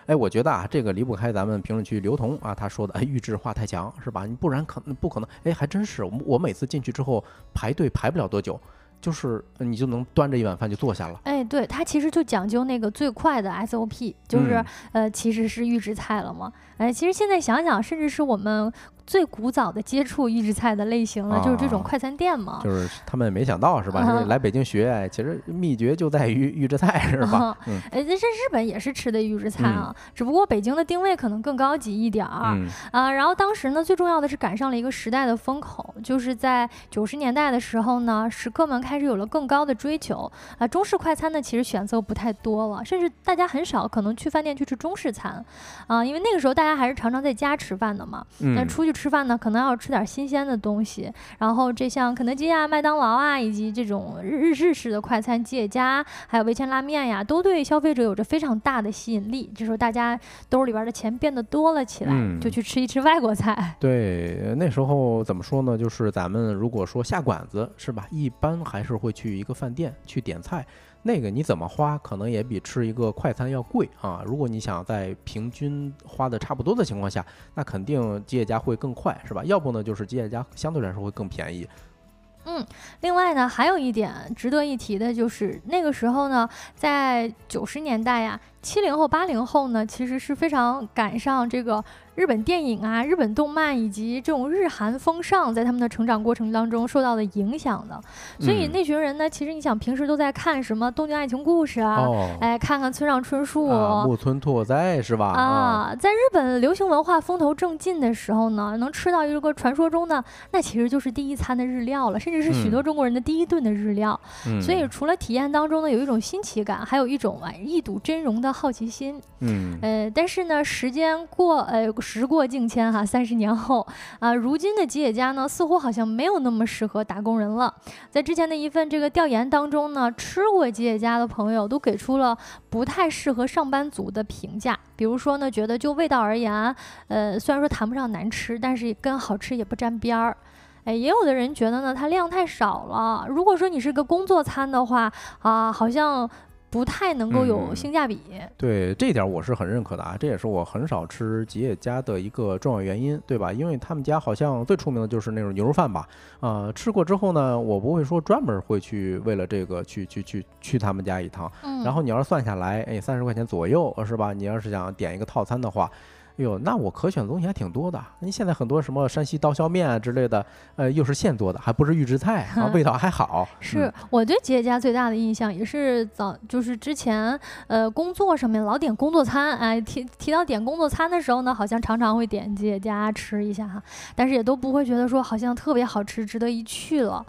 哎，我觉得啊，这个离不开咱们评论区刘同啊他说的，哎，预制化太强是吧？你不然可不可能，哎，还真是，我每次进去之后排队排不了多久，就是你就能端着一碗饭就坐下了。哎，对，它其实就讲究那个最快的 SOP，就是、嗯呃，其实是预制菜了嘛。哎，其实现在想想，甚至是我们最古早的接触预制菜的类型了，就是这种啊快餐店嘛。就是他们也没想到是吧？来北京学，哎其实秘诀就在于预制菜是吧哎，这这日本也是吃的预制菜啊，只不过北京的定位可能更高级一点儿、嗯啊。然后当时呢，最重要的是赶上了一个时代的风口，就是在九十年代的时候呢，食客们开始有了更高的追求啊。中式快餐呢，其实选择不太多了，甚至大家很少可能去饭店去吃中式餐啊，因为那个时候大家还是常常在家吃饭的嘛。那嗯，出去吃饭呢，可能要吃点新鲜的东西。然后这像肯德基啊、麦当劳啊，以及这种日日日式的快餐吉野家，还有味千拉面呀，都对消费者有着非常大的吸引力。这时候大家兜里边的钱变得多了起来，嗯就去吃一吃外国菜。对，那时候怎么说呢？就是咱们如果说下馆子是吧，一般还是会去一个饭店去点菜。那个你怎么花，可能也比吃一个快餐要贵啊。如果你想在平均花的差不多的情况下，那肯定吉野家会更快，是吧？要不呢，就是吉野家相对来说会更便宜。嗯另外呢，还有一点值得一提的就是，那个时候呢，在九十年代呀，七零后、八零后呢，其实是非常赶上这个日本电影啊、日本动漫以及这种日韩风尚，在他们的成长过程当中受到的影响的。所以嗯那群人呢，其实你想平时都在看什么《东京爱情故事》啊，哦，哎，看看村上春树。啊，木村拓哉是吧？啊，在日本流行文化风头正劲的时候呢，能吃到一个传说中的，那其实就是第一餐的日料了，甚至是许嗯多中国人的第一顿的日料。嗯，所以除了体验当中呢有一种新奇感，还有一种啊一睹真容的好奇心。嗯，呃，但是呢，时间过呃时过境迁哈，三十年后啊、如今的吉野家呢似乎好像没有那么适合打工人了。在之前的一份这个调研当中呢，吃过吉野家的朋友都给出了不太适合上班族的评价，比如说呢，觉得就味道而言，呃，虽然说谈不上难吃，但是跟好吃也不沾边儿。哎，也有的人觉得呢，它量太少了。如果说你是个工作餐的话，啊，好像不太能够有嗯性价比。对这一点我是很认可的啊，这也是我很少吃吉野家的一个重要原因，对吧？因为他们家好像最出名的就是那种牛肉饭吧，啊、吃过之后呢，我不会说专门会去为了这个去去去去他们家一趟。嗯，然后你要是算下来，哎，三十块钱左右是吧？你要是想点一个套餐的话，哎呦，那我可选的东西还挺多的。你现在很多什么山西刀削面啊之类的，呃，又是现做的，还不是预制菜啊，味道还好。是我对吉野家最大的印象，也是早就是之前呃工作上面老点工作餐，哎，提提到点工作餐的时候呢，好像常常会点吉野家吃一下哈，但是也都不会觉得说好像特别好吃，值得一去了。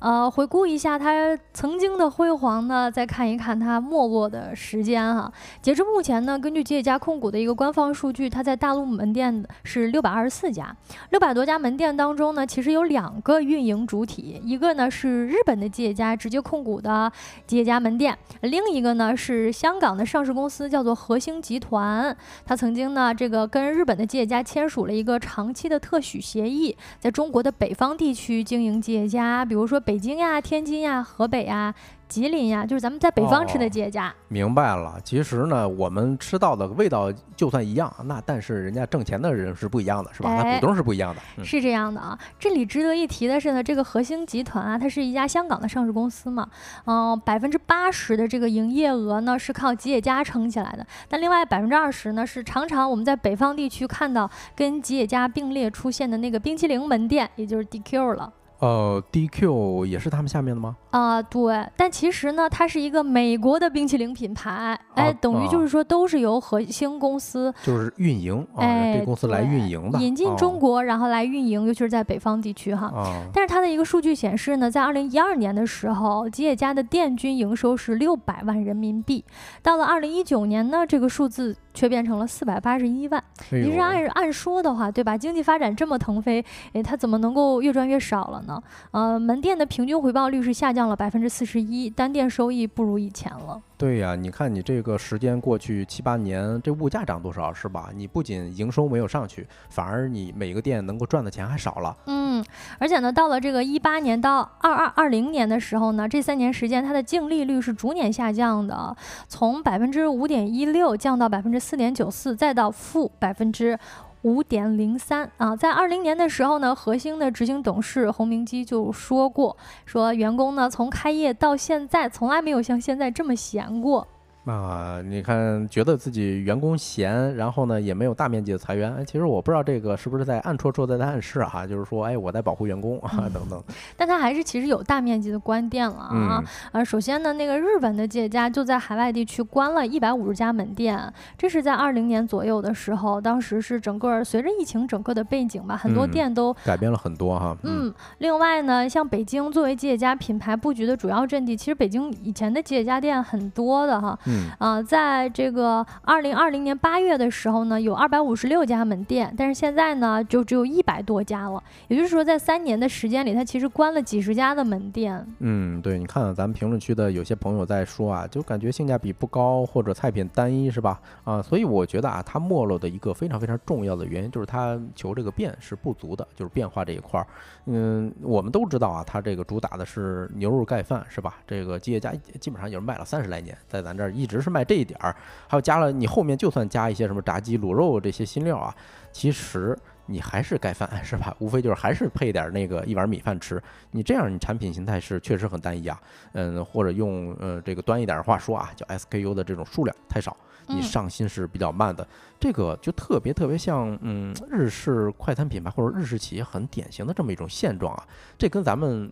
呃，回顾一下它曾经的辉煌呢，再看一看它没落的时间哈。截至目前呢，根据吉野家控股的一个官方数据，它在大陆门店是六百二十四家，六百多家门店当中呢，其实有两个运营主体，一个呢是日本的吉野家直接控股的吉野家门店，另一个呢是香港的上市公司叫做和兴集团，它曾经呢这个跟日本的吉野家签署了一个长期的特许协议，在中国的北方地区经营吉野家，比如说。北京呀，天津呀，河北呀。吉林呀，就是咱们在北方吃的吉野家。明白了，其实呢，我们吃到的味道就算一样，那但是人家挣钱的人是不一样的，是吧？那股东是不一样的。是这样的啊。这里值得一提的是呢，这个核心集团啊，它是一家香港的上市公司嘛，嗯，百分之八十的这个营业额呢是靠吉野家撑起来的，但另外百分之二十呢是常常我们在北方地区看到跟吉野家并列出现的那个冰淇淋门店，也就是 DQ 了。呃，DQ 也是他们下面的吗？啊，对，但其实呢，它是一个美国的冰淇淋品牌，哎，等于就是说都是由核心公司就是运营，哎，这公司来运营的，引进中国，然后来运营，尤其是在北方地区哈。但是它的一个数据显示呢，在二零一二年的时候，吉野家的店均营收是六百万人民币，到了二零一九年呢，这个数字却变成了四百八十一万。其实按按说的话，对吧？经济发展这么腾飞，哎，它怎么能够越赚越少了呢？呃，门店的平均回报率是下降了百分之四十一，单店收益不如以前了。对呀，你看你这个时间过去七八年，这物价涨多少是吧？你不仅营收没有上去，反而你每个店能够赚的钱还少了。嗯，而且呢，到了这个一八年到二二二零年的时候呢，这三年时间它的净利率是逐年下降的，从百分之五点一六降到百分之四点九四，再到负百分之。五点零三啊，在二零年的时候呢，核心的执行董事洪明基就说过，说员工呢从开业到现在，从来没有像现在这么闲过。啊，你看，觉得自己员工闲，然后呢，也没有大面积的裁员。哎，其实我不知道这个是不是在暗戳戳的在暗示啊，就是说，哎，我在保护员工啊，等等。但他还是其实有大面积的关店了啊。啊，首先呢，那个日本的吉野家就在海外地区关了一百五十家门店，这是在二零年左右的时候，当时是整个随着疫情整个的背景吧，很多店都改变了很多哈。嗯，另外呢，像北京作为吉野家品牌布局的主要阵地，其实北京以前的吉野家店很多的哈。嗯。啊，在这个二零二零年八月的时候呢，有二百五十六家门店，但是现在呢，就只有一百多家了。也就是说，在三年的时间里，它其实关了几十家的门店。嗯，对，你看咱们评论区的有些朋友在说啊，就感觉性价比不高，或者菜品单一，是吧？啊，所以我觉得啊，它没落的一个非常非常重要的原因，就是它求这个变是不足的，就是变化这一块儿。嗯，我们都知道啊，它这个主打的是牛肉盖饭，是吧？这个吉野家基本上也是卖了三十来年，在咱这儿一直是卖这一点儿，还有加了你后面就算加一些什么炸鸡、卤肉这些新料啊，其实你还是盖饭，是吧？无非就是还是配点那个一碗米饭吃。你这样，你产品形态是确实很单一啊。嗯，或者用呃这个端一点的话说啊，叫 SKU 的这种数量太少，你上新是比较慢的。这个就特别特别像嗯日式快餐品牌或者日式企业很典型的这么一种现状啊。这跟咱们。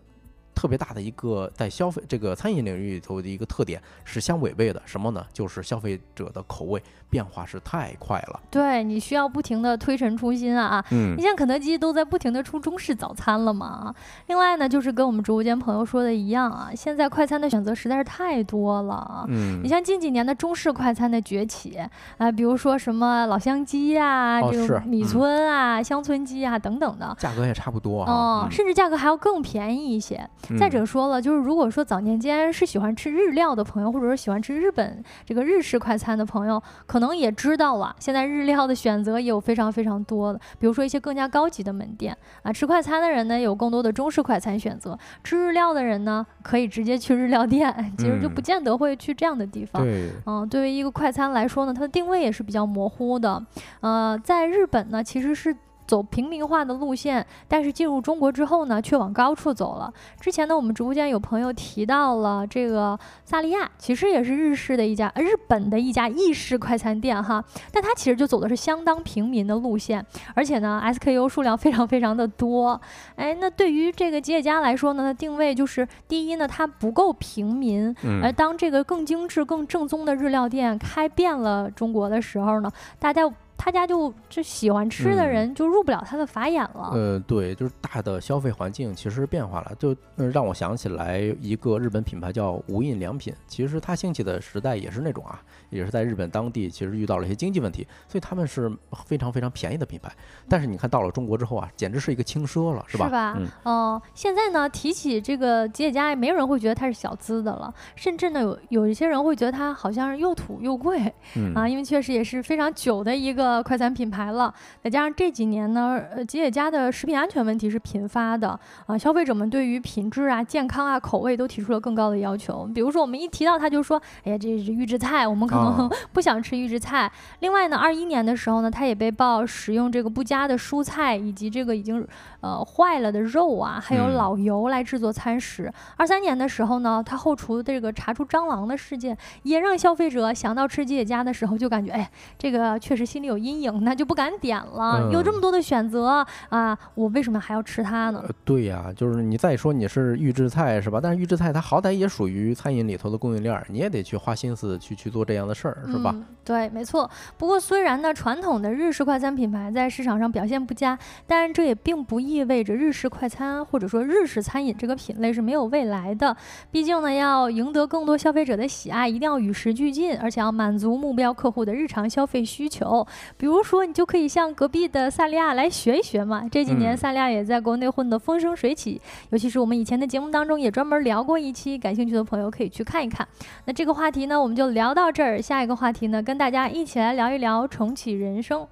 特别大的一个在消费这个餐饮领域里头的一个特点是相违背的，什么呢？就是消费者的口味变化是太快了。对你需要不停的推陈出新啊！嗯，你像肯德基都在不停的出中式早餐了嘛。另外呢，就是跟我们直播间朋友说的一样啊，现在快餐的选择实在是太多了。嗯，你像近几年的中式快餐的崛起啊，比如说什么老乡鸡啊，这个米村啊、乡村鸡啊等等的，价格也差不多啊，甚至价格还要更便宜一些。再者说了，就是如果说早年间是喜欢吃日料的朋友，或者说喜欢吃日本这个日式快餐的朋友，可能也知道了，现在日料的选择也有非常非常多的，比如说一些更加高级的门店啊。吃快餐的人呢，有更多的中式快餐选择；吃日料的人呢，可以直接去日料店，其实就不见得会去这样的地方。嗯，对于一个快餐来说呢，它的定位也是比较模糊的。呃，在日本呢，其实是。走平民化的路线，但是进入中国之后呢，却往高处走了。之前呢，我们直播间有朋友提到了这个萨利亚，其实也是日式的一家日本的一家意式快餐店哈，但它其实就走的是相当平民的路线，而且呢，SKU 数量非常非常的多。哎，那对于这个吉野家来说呢，它定位就是第一呢，它不够平民，而当这个更精致、更正宗的日料店开遍了中国的时候呢，大家。他家就就喜欢吃的人就入不了他的法眼了。呃，对，就是大的消费环境其实变化了，就让我想起来一个日本品牌叫无印良品。其实它兴起的时代也是那种啊，也是在日本当地其实遇到了一些经济问题，所以他们是非常非常便宜的品牌。但是你看到了中国之后啊，简直是一个轻奢了，是吧？是吧？嗯。现在呢，提起这个吉野家，也没有人会觉得它是小资的了，甚至呢，有有一些人会觉得它好像是又土又贵。嗯。啊，因为确实也是非常久的一个。呃，快餐品牌了，再加上这几年呢，呃，吉野家的食品安全问题是频发的啊，消费者们对于品质啊、健康啊、口味都提出了更高的要求。比如说，我们一提到它，就说，哎呀，这是预制菜，我们可能 不想吃预制菜。另外呢，二一年的时候呢，它也被曝使用这个不佳的蔬菜以及这个已经呃坏了的肉啊，还有老油来制作餐食。二三年的时候呢，它后厨这个查出蟑螂的事件，也让消费者想到吃吉野家的时候就感觉，哎，这个确实心里有。阴影，那就不敢点了。有这么多的选择啊，我为什么还要吃它呢？对呀，就是你再说你是预制菜是吧？但是预制菜它好歹也属于餐饮里头的供应链，你也得去花心思去去做这样的事儿，是吧？对，没错。不过虽然呢，传统的日式快餐品牌在市场上表现不佳，但是这也并不意味着日式快餐或者说日式餐饮这个品类是没有未来的。毕竟呢，要赢得更多消费者的喜爱，一定要与时俱进，而且要满足目标客户的日常消费需求。比如说，你就可以向隔壁的萨利亚来学一学嘛。这几年，萨利亚也在国内混得风生水起，尤其是我们以前的节目当中也专门聊过一期，感兴趣的朋友可以去看一看。那这个话题呢，我们就聊到这儿。下一个话题呢，跟大家一起来聊一聊重启人生。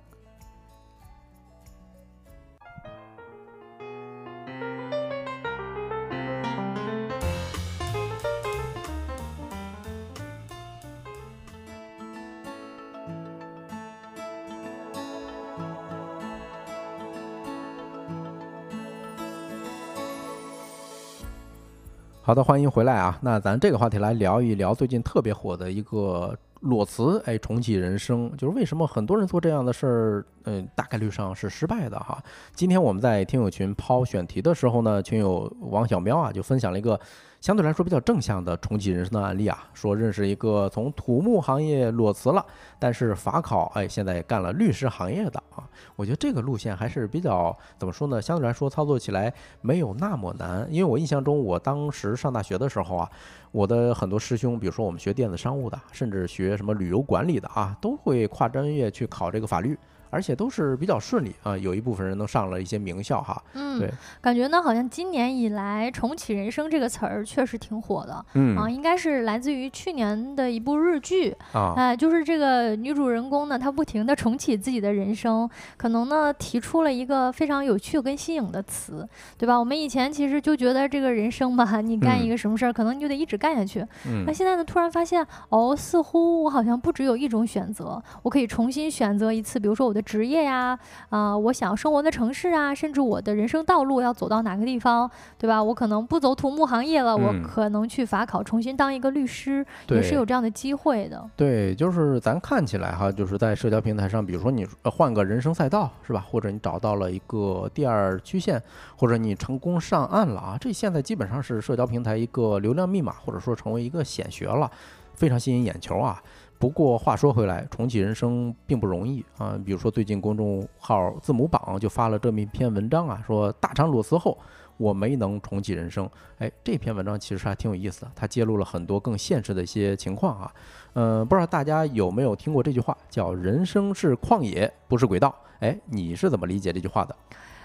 好的，欢迎回来啊！那咱这个话题来聊一聊最近特别火的一个裸辞，哎，重启人生，就是为什么很多人做这样的事儿，嗯，大概率上是失败的哈。今天我们在听友群抛选题的时候呢，群友王小喵啊就分享了一个。相对来说比较正向的重启人生的案例啊，说认识一个从土木行业裸辞了，但是法考哎现在干了律师行业的啊，我觉得这个路线还是比较怎么说呢？相对来说操作起来没有那么难，因为我印象中我当时上大学的时候啊，我的很多师兄，比如说我们学电子商务的，甚至学什么旅游管理的啊，都会跨专业去考这个法律。而且都是比较顺利啊，有一部分人都上了一些名校哈。嗯，对，感觉呢，好像今年以来“重启人生”这个词儿确实挺火的。嗯啊，应该是来自于去年的一部日剧啊，哎，就是这个女主人公呢，她不停的重启自己的人生，可能呢提出了一个非常有趣跟新颖的词，对吧？我们以前其实就觉得这个人生吧，你干一个什么事儿，可能你就得一直干下去。嗯，那现在呢，突然发现哦，似乎我好像不只有一种选择，我可以重新选择一次，比如说我的。职业呀，啊，我想要生活的城市啊，甚至我的人生道路要走到哪个地方，对吧？我可能不走土木行业了，我可能去法考，重新当一个律师，也是有这样的机会的。对，就是咱看起来哈，就是在社交平台上，比如说你换个人生赛道，是吧？或者你找到了一个第二曲线，或者你成功上岸了啊，这现在基本上是社交平台一个流量密码，或者说成为一个显学了，非常吸引眼球啊。不过话说回来，重启人生并不容易啊。比如说，最近公众号字母榜就发了这么一篇文章啊，说大厂裸辞后我没能重启人生。哎，这篇文章其实还挺有意思的，它揭露了很多更现实的一些情况啊。嗯，不知道大家有没有听过这句话，叫“人生是旷野，不是轨道”。哎，你是怎么理解这句话的？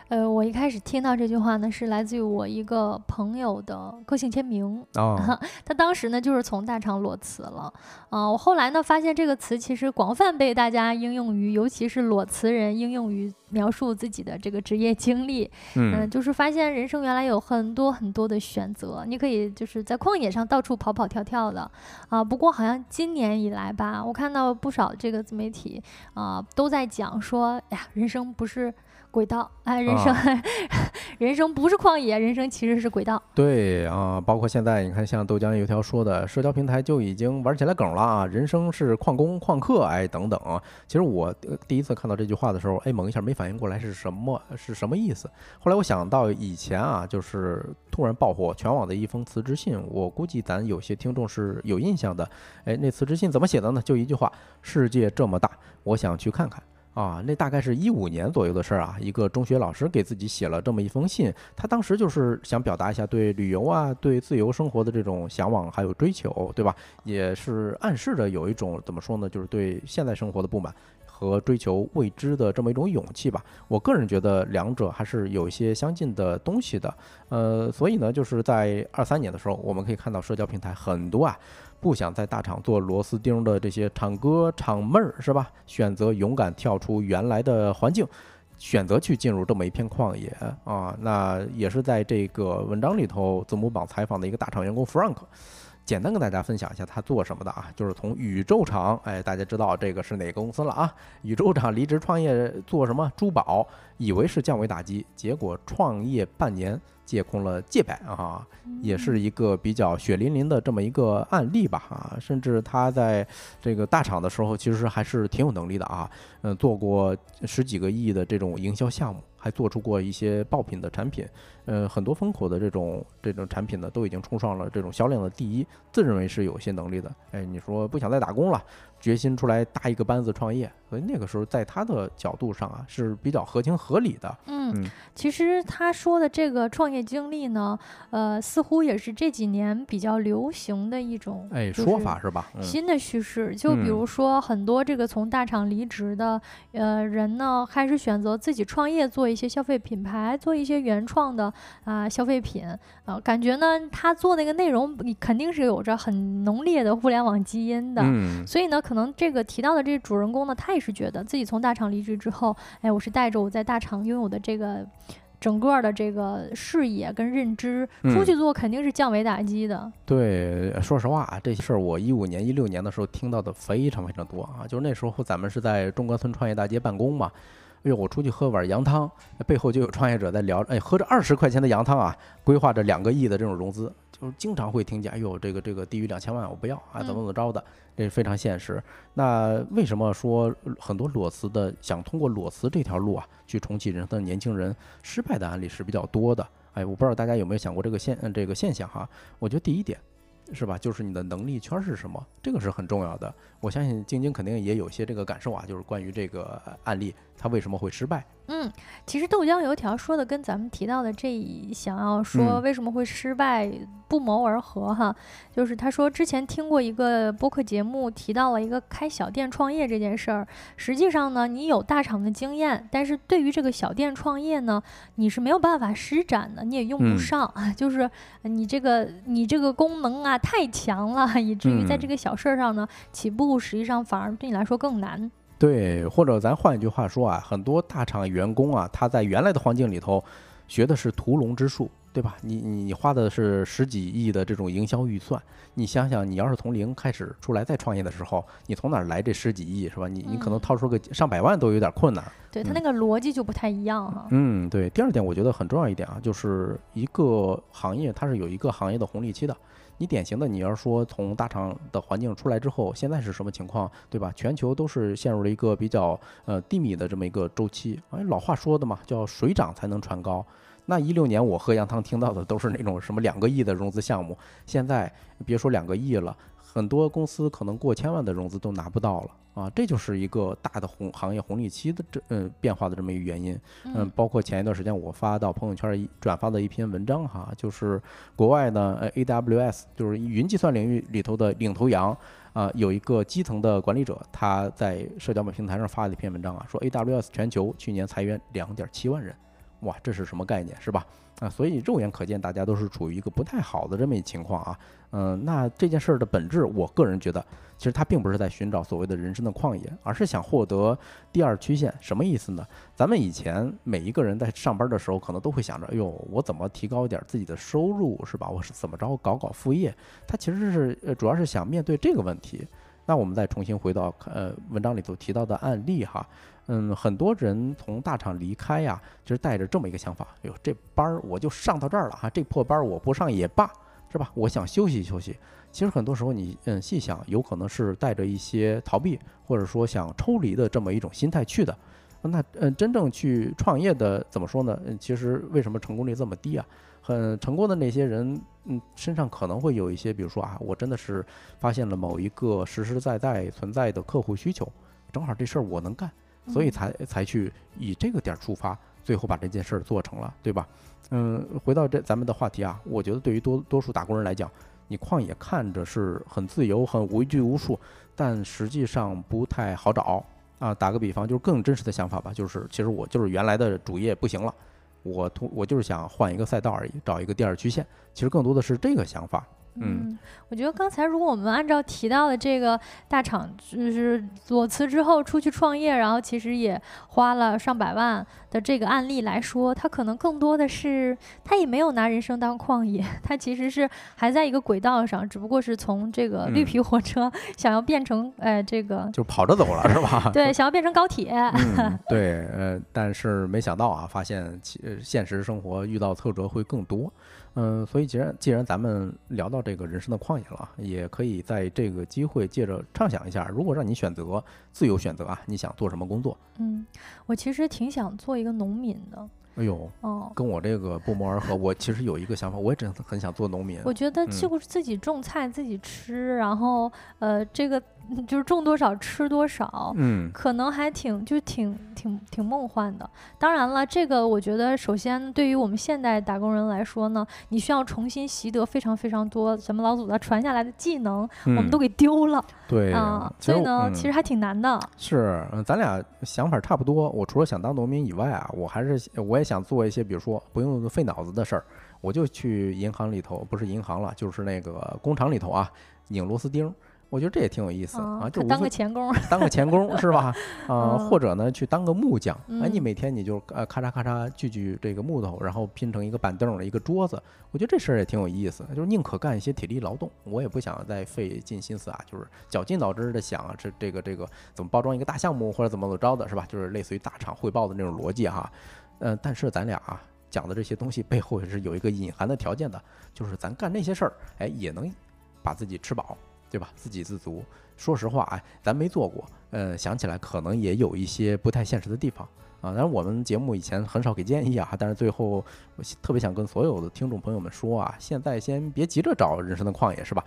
呃，我一开始听到这句话呢，是来自于我一个朋友的个性签名。哦，他当时呢就是从大厂裸辞了。啊，我后来呢发现这个词其实广泛被大家应用于，尤其是裸辞人应用于描述自己的这个职业经历。嗯，就是发现人生原来有很多很多的选择，你可以就是在旷野上到处跑跑跳跳的。啊，不过好像今年以来吧，我看到不少这个自媒体啊都在讲说，哎呀，人生不是。轨道，哎，人生，人生不是旷野，人生其实是轨道。对啊，包括现在你看，像豆浆油条说的，社交平台就已经玩起来梗了啊，人生是旷工旷课，哎，等等。其实我第一次看到这句话的时候，哎，猛一下没反应过来是什么是什么意思。后来我想到以前啊，就是突然爆火全网的一封辞职信，我估计咱有些听众是有印象的。哎，那辞职信怎么写的呢？就一句话：世界这么大，我想去看看。啊，那大概是一五年左右的事儿啊。一个中学老师给自己写了这么一封信，他当时就是想表达一下对旅游啊、对自由生活的这种向往还有追求，对吧？也是暗示着有一种怎么说呢，就是对现在生活的不满和追求未知的这么一种勇气吧。我个人觉得两者还是有一些相近的东西的。呃，所以呢，就是在二三年的时候，我们可以看到社交平台很多啊。不想在大厂做螺丝钉的这些厂哥厂妹儿是吧？选择勇敢跳出原来的环境，选择去进入这么一片旷野啊！那也是在这个文章里头，字母榜采访的一个大厂员工 Frank，简单跟大家分享一下他做什么的啊，就是从宇宙厂，哎，大家知道这个是哪个公司了啊？宇宙厂离职创业做什么？珠宝，以为是降维打击，结果创业半年。借空了借百啊，也是一个比较血淋淋的这么一个案例吧啊，甚至他在这个大厂的时候，其实还是挺有能力的啊，嗯，做过十几个亿的这种营销项目，还做出过一些爆品的产品，呃，很多风口的这种这种产品呢，都已经冲上了这种销量的第一，自认为是有些能力的。哎，你说不想再打工了？决心出来搭一个班子创业，所以那个时候在他的角度上啊是比较合情合理的。嗯，其实他说的这个创业经历呢，呃，似乎也是这几年比较流行的一种哎说法是吧？新的叙事，就比如说很多这个从大厂离职的呃人呢，开始选择自己创业，做一些消费品牌，做一些原创的啊消费品啊，感觉呢他做那个内容肯定是有着很浓烈的互联网基因的，所以呢。可能这个提到的这个主人公呢，他也是觉得自己从大厂离职之后，哎，我是带着我在大厂拥有的这个整个的这个视野跟认知出去做，肯定是降维打击的。对，说实话啊，这些事儿我一五年、一六年的时候听到的非常非常多啊。就是那时候咱们是在中关村创业大街办公嘛，哎呦，我出去喝碗羊汤，背后就有创业者在聊，哎，喝着二十块钱的羊汤啊，规划着两个亿的这种融资。就是经常会听见，哎呦，这个这个低于两千万我不要啊，怎么怎么着的，这是非常现实。那为什么说很多裸辞的想通过裸辞这条路啊去重启人生的年轻人失败的案例是比较多的？哎，我不知道大家有没有想过这个现这个现象哈？我觉得第一点是吧，就是你的能力圈是什么，这个是很重要的。我相信晶晶肯定也有些这个感受啊，就是关于这个案例，他为什么会失败？嗯，其实豆浆油条说的跟咱们提到的这一想要说为什么会失败不谋而合哈，就是他说之前听过一个播客节目提到了一个开小店创业这件事儿，实际上呢，你有大厂的经验，但是对于这个小店创业呢，你是没有办法施展的，你也用不上，就是你这个你这个功能啊太强了，以至于在这个小事儿上呢起步实际上反而对你来说更难。对，或者咱换一句话说啊，很多大厂员工啊，他在原来的环境里头学的是屠龙之术，对吧？你你你花的是十几亿的这种营销预算，你想想，你要是从零开始出来再创业的时候，你从哪儿来这十几亿，是吧？你你可能掏出个上百万都有点困难。对他那个逻辑就不太一样哈。嗯，对。第二点，我觉得很重要一点啊，就是一个行业它是有一个行业的红利期的。你典型的，你要说从大厂的环境出来之后，现在是什么情况，对吧？全球都是陷入了一个比较呃低迷的这么一个周期。哎，老话说的嘛，叫水涨才能船高。那一六年我喝羊汤听到的都是那种什么两个亿的融资项目，现在别说两个亿了。很多公司可能过千万的融资都拿不到了啊，这就是一个大的红行业红利期的这嗯变化的这么一个原因。嗯，包括前一段时间我发到朋友圈一转发的一篇文章哈，就是国外呢呃 AWS 就是云计算领域里头的领头羊啊，有一个基层的管理者他在社交平台上发了一篇文章啊，说 AWS 全球去年裁员两点七万人，哇，这是什么概念是吧？啊，所以肉眼可见，大家都是处于一个不太好的这么一情况啊。嗯，那这件事儿的本质，我个人觉得，其实他并不是在寻找所谓的人生的旷野，而是想获得第二曲线。什么意思呢？咱们以前每一个人在上班的时候，可能都会想着，哎呦，我怎么提高一点自己的收入，是吧？我是怎么着搞搞副业？他其实是呃，主要是想面对这个问题。那我们再重新回到呃文章里头提到的案例哈，嗯，很多人从大厂离开呀，就是带着这么一个想法，哎呦，这班儿我就上到这儿了哈，这破班儿我不上也罢，是吧？我想休息休息。其实很多时候你嗯细想，有可能是带着一些逃避，或者说想抽离的这么一种心态去的。那嗯，真正去创业的怎么说呢？嗯，其实为什么成功率这么低啊？很成功的那些人，嗯，身上可能会有一些，比如说啊，我真的是发现了某一个实实在在存在的客户需求，正好这事儿我能干，所以才才去以这个点儿出发，最后把这件事儿做成了，对吧？嗯，回到这咱们的话题啊，我觉得对于多多数打工人来讲，你旷野看着是很自由、很无拘无束，但实际上不太好找。啊，打个比方，就是更真实的想法吧，就是其实我就是原来的主业不行了，我突我就是想换一个赛道而已，找一个第二曲线，其实更多的是这个想法。嗯，我觉得刚才如果我们按照提到的这个大厂，就是裸辞之后出去创业，然后其实也花了上百万的这个案例来说，他可能更多的是他也没有拿人生当旷野，他其实是还在一个轨道上，只不过是从这个绿皮火车想要变成呃这个就跑着走了是吧？对，想要变成高铁。嗯，对，呃，但是没想到啊，发现其现实生活遇到挫折会更多。嗯，所以既然既然咱们聊到这个人生的旷野了，也可以在这个机会借着畅想一下，如果让你选择自由选择啊，你想做什么工作？嗯，我其实挺想做一个农民的。哎呦，哦，跟我这个不谋而合。我其实有一个想法，我也真的很想做农民。我觉得就是自己种菜自己吃，然后呃，这个。就是种多少吃多少，嗯，可能还挺就挺挺挺梦幻的。当然了，这个我觉得首先对于我们现代打工人来说呢，你需要重新习得非常非常多咱们老祖宗传下来的技能，我们都给丢了。对啊，所以呢，其实还挺难的。是，嗯，咱俩想法差不多。我除了想当农民以外啊，我还是我也想做一些，比如说不用费脑子的事儿，我就去银行里头，不是银行了，就是那个工厂里头啊，拧螺丝钉。我觉得这也挺有意思啊，就当个钳工，当个钳工是吧？啊，或者呢，去当个木匠。哎，你每天你就呃咔嚓咔嚓锯锯这个木头，然后拼成一个板凳的一个桌子。我觉得这事儿也挺有意思，就是宁可干一些体力劳动，我也不想再费尽心思啊，就是绞尽脑汁的想啊，这这个这个怎么包装一个大项目或者怎么怎么着的，是吧？就是类似于大厂汇报的那种逻辑哈。嗯，但是咱俩啊讲的这些东西背后也是有一个隐含的条件的，就是咱干那些事儿，哎，也能把自己吃饱。对吧？自给自足。说实话，哎，咱没做过，呃，想起来可能也有一些不太现实的地方啊。当然，我们节目以前很少给建议啊，但是最后我特别想跟所有的听众朋友们说啊，现在先别急着找人生的旷野，是吧？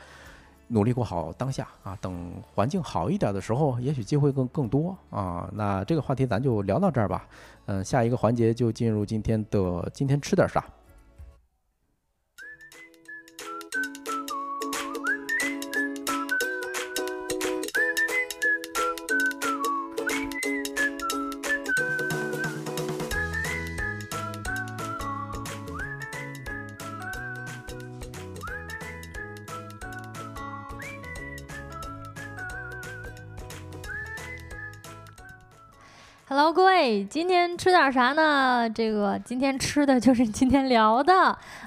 努力过好当下啊，等环境好一点的时候，也许机会更更多啊。那这个话题咱就聊到这儿吧。嗯，下一个环节就进入今天的今天吃点啥。各位，今天吃点啥呢？这个今天吃的就是今天聊的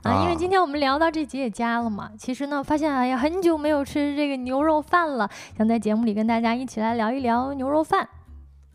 啊，因为今天我们聊到这吉野家了嘛。其实呢，发现哎呀，很久没有吃这个牛肉饭了，想在节目里跟大家一起来聊一聊牛肉饭。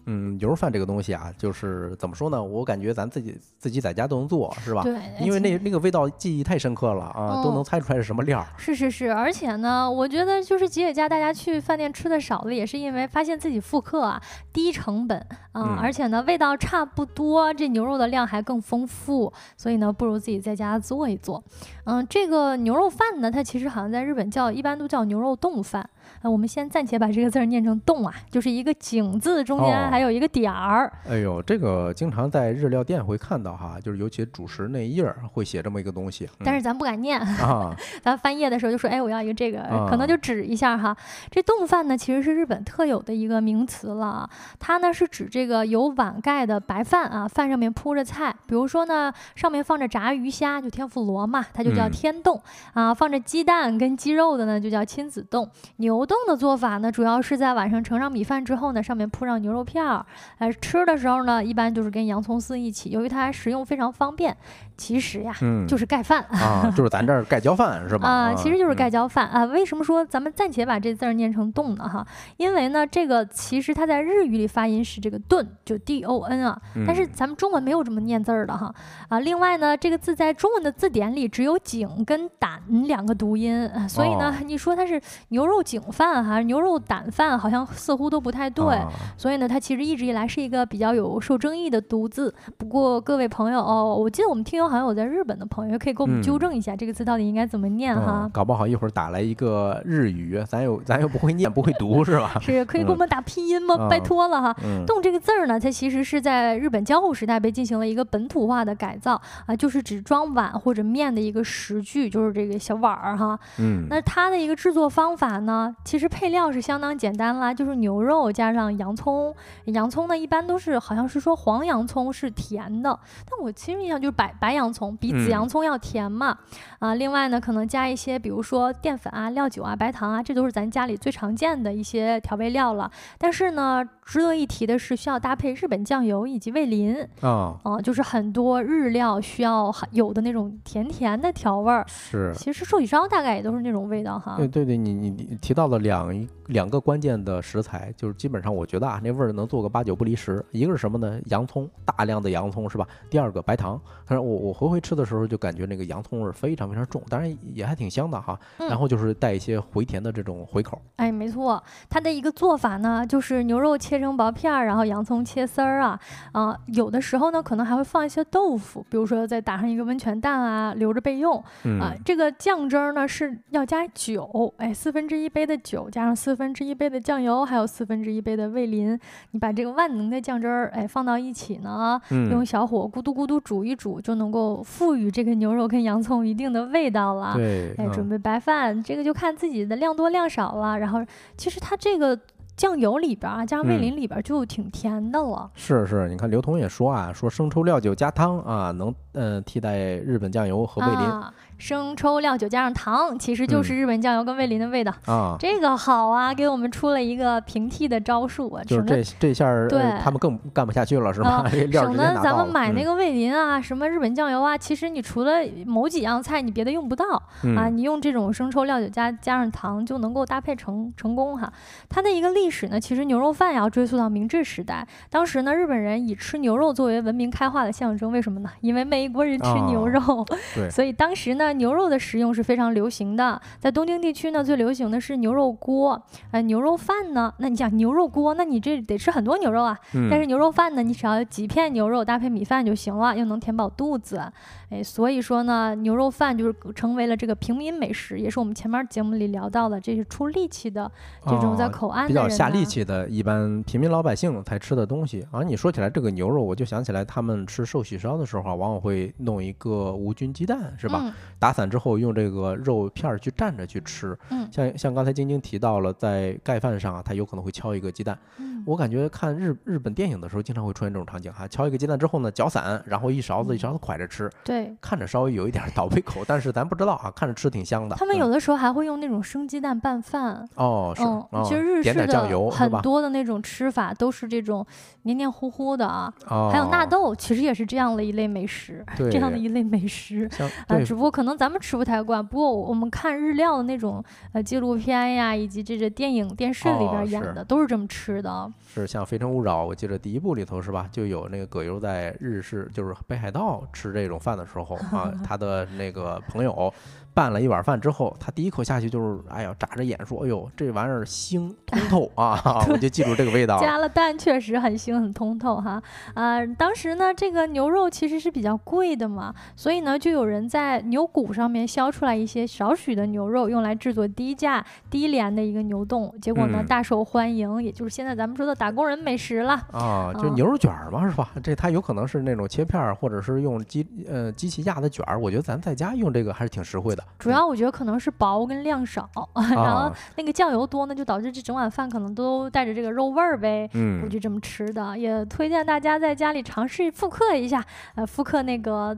嗯，牛肉饭这个东西啊，就是怎么说呢？我感觉咱自己自己在家都能做，是吧？对，因为那那个味道记忆太深刻了啊，都能猜出来是什么料。是是是，而且呢，我觉得就是吉野家，大家去饭店吃的少了，也是因为发现自己复刻啊，低成本啊，而且呢，味道差不多，这牛肉的量还更丰富，所以呢，不如自己在家做一做。嗯，这个牛肉饭呢，它其实好像在日本叫，一般都叫牛肉冻饭。呃，我们先暂且把这个字儿念成“冻”啊，就是一个井字中间还有一个点儿。哎呦，这个经常在日料店会看到哈，就是尤其主食那一页儿会写这么一个东西。但是咱不敢念啊，咱翻页的时候就说：“哎，我要一个这个。”可能就指一下哈。这冻饭呢，其实是日本特有的一个名词了。它呢是指这个有碗盖的白饭啊，饭上面铺着菜，比如说呢上面放着炸鱼虾，就天妇罗嘛，它就叫天冻啊。放着鸡蛋跟鸡肉的呢，就叫亲子冻。牛冻的做法呢，主要是在晚上盛上米饭之后呢，上面铺上牛肉片儿。哎，吃的时候呢，一般就是跟洋葱丝一起。由于它食用非常方便，其实呀，嗯，就是盖饭啊，就是咱这儿盖浇饭是吧？啊，其实就是盖嗯浇饭啊。为什么说咱们暂且把这字儿念成动呢？哈，因为呢，这个其实它在日语里发音是这个顿，就 d o n 啊，但是嗯咱们中文没有这么念字儿的哈啊。另外呢，这个字在中文的字典里只有井跟胆两个读音，啊所以呢哦，你说它是牛肉井饭还是牛肉胆饭，好像似乎都不太对。啊所以呢，它其实一直以来是一个比较有受争议的读字。不过各位朋友哦，我记得我们听友好像有在日本的朋友，可以给我们嗯纠正一下、这个字到底应该怎么念哈嗯，。搞不好一会儿打来一个日语，咱又咱又不会念不会读是吧？是可以给我们打拼音吗？拜嗯托了哈。嗯，动这个字儿呢，它其实是在日本江户时代被进行了一个本土化的改造啊，就是指装碗或者面的一个食具，就是这个小碗儿哈。嗯，那它的一个制作方法呢，其实配料是相当简单啦，就是牛肉加上洋葱。洋葱呢，一般都是好像是说黄洋葱是甜的，但我其实印象就是白白洋葱比紫嗯洋葱要甜嘛。啊，另外呢，可能加一些比如说淀粉啊、料酒啊、白糖啊，这都是咱家里最常见的一些调味料了。但是呢，值得一提的是，需要搭配日本酱油以及味淋。啊，啊、就是很多日料需要有的那种甜甜的调味儿。是。其实寿喜烧大概也都是那种味道哈。对对对，你你你提到了两一两个关键的食材，就是基本上我觉得啊，那味儿能做个八九不离十。一个是什么呢？洋葱，大量的洋葱是吧？第二个白糖，但是我我回回吃的时候就感觉那个洋葱味儿非常非常重，当然也还挺香的哈。嗯然后就是带一些回甜的这种回口。哎，没错，它的一个做法呢，就是牛肉切成薄片儿，然后洋葱切丝儿啊，啊、有的时候呢，可能还会放一些豆腐，比如说再打上一个温泉蛋啊，留着备用啊、嗯，这个酱汁儿呢是要加酒，哎，四分之一杯的酒，加上四分之一杯的酱油，还有四分之一杯的味淋，你把这个万能的酱汁儿，哎，放到一起呢，用嗯，小火咕嘟咕嘟煮一煮，就能够赋予这个牛肉跟洋葱一定的味道了。对，哎，准嗯备白饭，这个就看自己的量多量少了。然后，其实它这个酱油里边儿啊，加上味嗯淋里边儿就挺甜的了。是是，你看刘同也说啊，说生抽、料酒加汤啊，能呃替代日本酱油和味淋啊，生抽、料酒加上糖，其实就嗯是日本酱油跟味淋的味道。啊。这个好啊，给我们出了一个平替的招数啊，就是省得这这下对他们更干不下去了，是吧？省得咱们买那个味淋啊，什么日本酱油啊，其实你除了某几样菜，你别的用不到。啊，嗯你用这种生抽、料酒加加上糖就能够搭配成成功哈。它的一个历史呢，其实牛肉饭要追溯到明治时代。当时呢，日本人以吃牛肉作为文明开化的象征，为什么呢？因为美国人吃牛哦肉，对所以当时呢，牛肉的食用是非常流行的。在东京地区呢，最流行的是牛肉锅，呃，牛肉饭呢，那你想牛肉锅，那你这得吃很多牛肉啊。但是嗯牛肉饭呢，你只要有几片牛肉搭配米饭就行了，又能填饱肚子。哎，所以说呢，牛肉饭就是成为了这个平民美食，也是我们前面节目里聊到的，这是出力气的这种在哦口岸比较下力气的一般平民老百姓才吃的东西啊。你说起来这个牛肉，我就想起来他们吃寿喜烧的时候啊，往往会弄一个无菌鸡蛋，是吧？嗯打散之后用这个肉片儿去蘸着去吃。嗯像像刚才晶晶提到了，在盖饭上啊，它有可能会敲一个鸡蛋。嗯，我感觉看日日本电影的时候，经常会出现这种场景哈，敲一个鸡蛋之后呢，搅散，然后一勺子一勺子蒯着吃，对。看着稍微有一点倒胃口，但是咱不知道啊，看着吃挺香的。他们嗯有的时候还会用那种生鸡蛋拌饭，哦是，其实日点式点酱油的很？多的那种吃法都是这种黏黏糊糊的啊，哦，还有纳豆，其实也是这样的一类美食，这样的一类美食。啊，只不过可能咱们吃不太惯。不过我们看日料的那种呃纪录片呀，以及这个电影、电视里边演的，都是这么吃的。是像《非诚勿扰》，我记得第一部里头是吧，就有那个葛优在日式就是北海道吃这种饭的时候 啊，他的那个朋友拌了一碗饭之后，他第一口下去就是哎呀眨着眼说，哎呦这玩意儿腥通透啊，我就记住这个味道了。加了蛋确实很腥很通透哈。啊，当时呢，这个牛肉其实是比较贵的嘛，所以呢，就有人在牛骨上面削出来一些少许的牛肉，用来制作低价低廉的一个牛冻，结果呢嗯大受欢迎，也就是现在咱们说的打工人美食了。啊，就牛肉卷儿嘛，是吧？这它有可能是那种切片儿，或者是用机呃机器压的卷儿。我觉得咱在家用这个还是挺实惠的。主要我觉得可能是薄跟量少，嗯 然后啊，那个酱油多呢，就导致这整碗饭可能都带着这个肉味儿呗。我嗯，就这么吃的，也推荐大家在家里尝试复刻一下，呃，复刻那个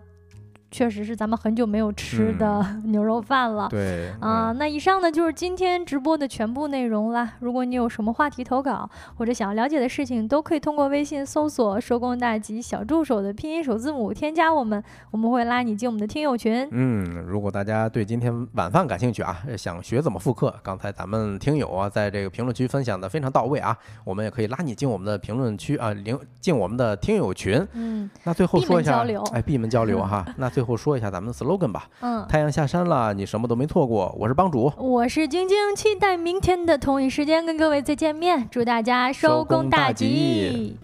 确实是咱们很久没有吃的 牛肉饭了。对啊，那以上呢就是今天直播的全部内容啦。如果你有什么话题投稿，或者想要了解的事情，都可以通过微信搜索“收工大吉小助手”的拼音首字母添加我们，我们会拉你进我们的听友群。嗯，如果大家对今天晚饭感兴趣啊，想学怎么复刻，刚才咱们听友啊在这个评论区分享的非常到位啊，我们也可以拉你进我们的评论区啊，领进我们的听友群。嗯，那最后说一下，哎，闭门交流哈。那最后说一下咱们的 slogan 吧。嗯，太阳下山了，你什么都没错过。我是帮主，我是晶晶，期待明天的同一时间跟各位再见面。祝大家收工大吉。